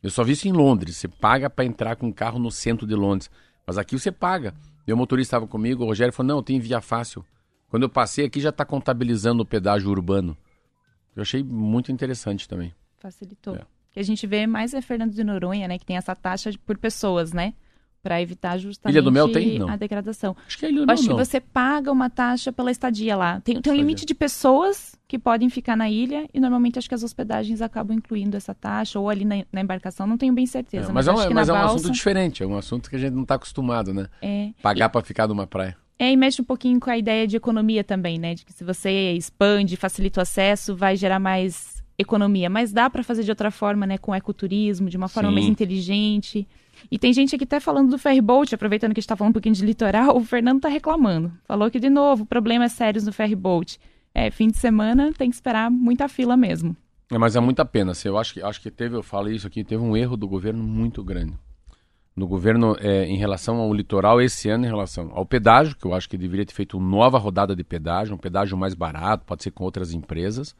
Eu só vi isso em Londres. Você paga para entrar com um carro no centro de Londres, mas aqui você paga. O motorista estava comigo, o Rogério falou, não, tem via fácil. Quando eu passei aqui já está contabilizando o pedágio urbano. Eu achei muito interessante também.
Facilitou. É. O que a gente vê mais é Fernando de Noronha, né? Que tem essa taxa por pessoas, né? Para evitar justamente
Ilha do Mel tem?
a degradação.
Acho que é Ilha do Mel,
Acho que você paga uma taxa pela estadia lá. Tem, tem um limite de pessoas que podem ficar na ilha e normalmente acho que as hospedagens acabam incluindo essa taxa ou ali na, na embarcação, não tenho bem certeza.
É, mas, mas, é, um, mas é um assunto diferente, é um assunto que a gente não está acostumado, né? É. Pagar para ficar numa praia.
É, e mexe um pouquinho com a ideia de economia também, né? De que se você expande, facilita o acesso, vai gerar mais economia. Mas dá para fazer de outra forma, né? Com ecoturismo, de uma forma Sim. mais inteligente. E tem gente aqui até falando do ferryboat, aproveitando que a gente está falando um pouquinho de litoral, o Fernando está reclamando. Falou que, de novo, problemas sérios no ferryboat. É, fim de semana tem que esperar muita fila mesmo.
É, mas é muita pena. Assim, eu acho que, acho que teve, eu falo isso aqui, teve um erro do governo muito grande. no governo é, em relação ao litoral esse ano em relação ao pedágio, que eu acho que deveria ter feito uma nova rodada de pedágio, um pedágio mais barato, pode ser com outras empresas,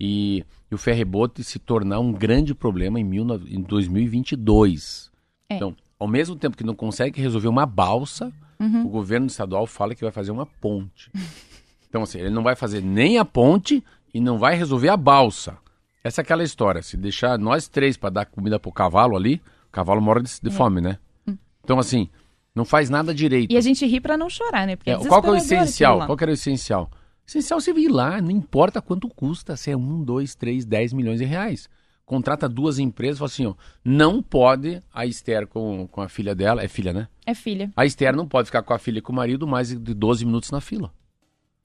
e, e o ferrebote se tornar um grande problema em, mil, em 2022. É. Então, ao mesmo tempo que não consegue resolver uma balsa, uhum. o governo estadual fala que vai fazer uma ponte. então, assim, ele não vai fazer nem a ponte e não vai resolver a balsa. Essa é aquela história. Se deixar nós três para dar comida pro cavalo ali, o cavalo morre de, de é. fome, né? Hum. Então, assim, não faz nada direito.
E a gente ri para não chorar, né?
Porque é, qual que é o essencial? Qual que era o essencial? O essencial é você vir lá, não importa quanto custa, se é um, dois, três, dez milhões de reais. Contrata duas empresas e fala assim, ó, não pode a Esther com, com a filha dela, é filha, né?
É filha.
A Esther não pode ficar com a filha e com o marido mais de 12 minutos na fila.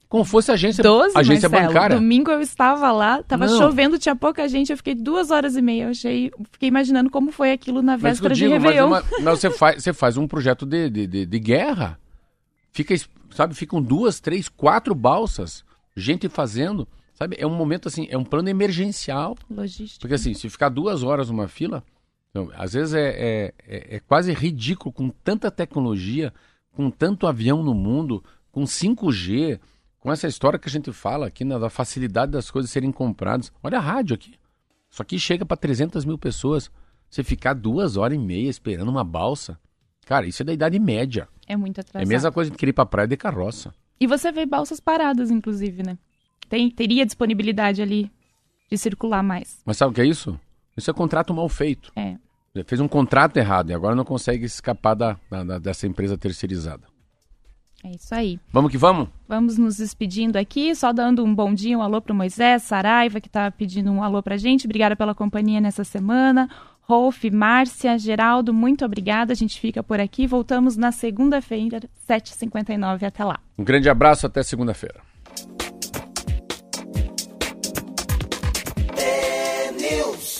Como fosse agência,
12,
agência
Marcelo,
bancária.
Domingo eu estava lá, tava Não. chovendo, tinha pouca gente, eu fiquei duas horas e meia. Eu achei, fiquei imaginando como foi aquilo na véspera digo, de Réveillon.
Mas, uma, mas, você, faz, você faz um projeto de, de, de, de guerra. Fica, sabe, ficam duas, três, quatro balsas, gente fazendo. Sabe, é um momento assim, é um plano emergencial.
Logística.
Porque assim, se ficar duas horas numa fila, então, às vezes é, é, é, é quase ridículo com tanta tecnologia, com tanto avião no mundo, com 5G, com essa história que a gente fala aqui, né, da facilidade das coisas serem compradas. Olha a rádio aqui. Isso aqui chega para 300 mil pessoas. Você ficar duas horas e meia esperando uma balsa. Cara, isso é da idade média.
É muito atrasado.
É a mesma coisa que querer ir pra praia de carroça.
E você vê balsas paradas, inclusive, né? Tem, teria disponibilidade ali de circular mais.
Mas sabe o que é isso? Isso é contrato mal feito.
É.
fez um contrato errado e agora não consegue escapar da, da, dessa empresa terceirizada.
É isso aí.
Vamos que vamos?
Vamos nos despedindo aqui, só dando um bom dia, um alô para Moisés, Saraiva, que está pedindo um alô para gente. Obrigada pela companhia nessa semana. Rolf, Márcia, Geraldo, muito obrigada. A gente fica por aqui. Voltamos na segunda-feira, 7h59. Até lá.
Um grande abraço, até segunda-feira. Deus.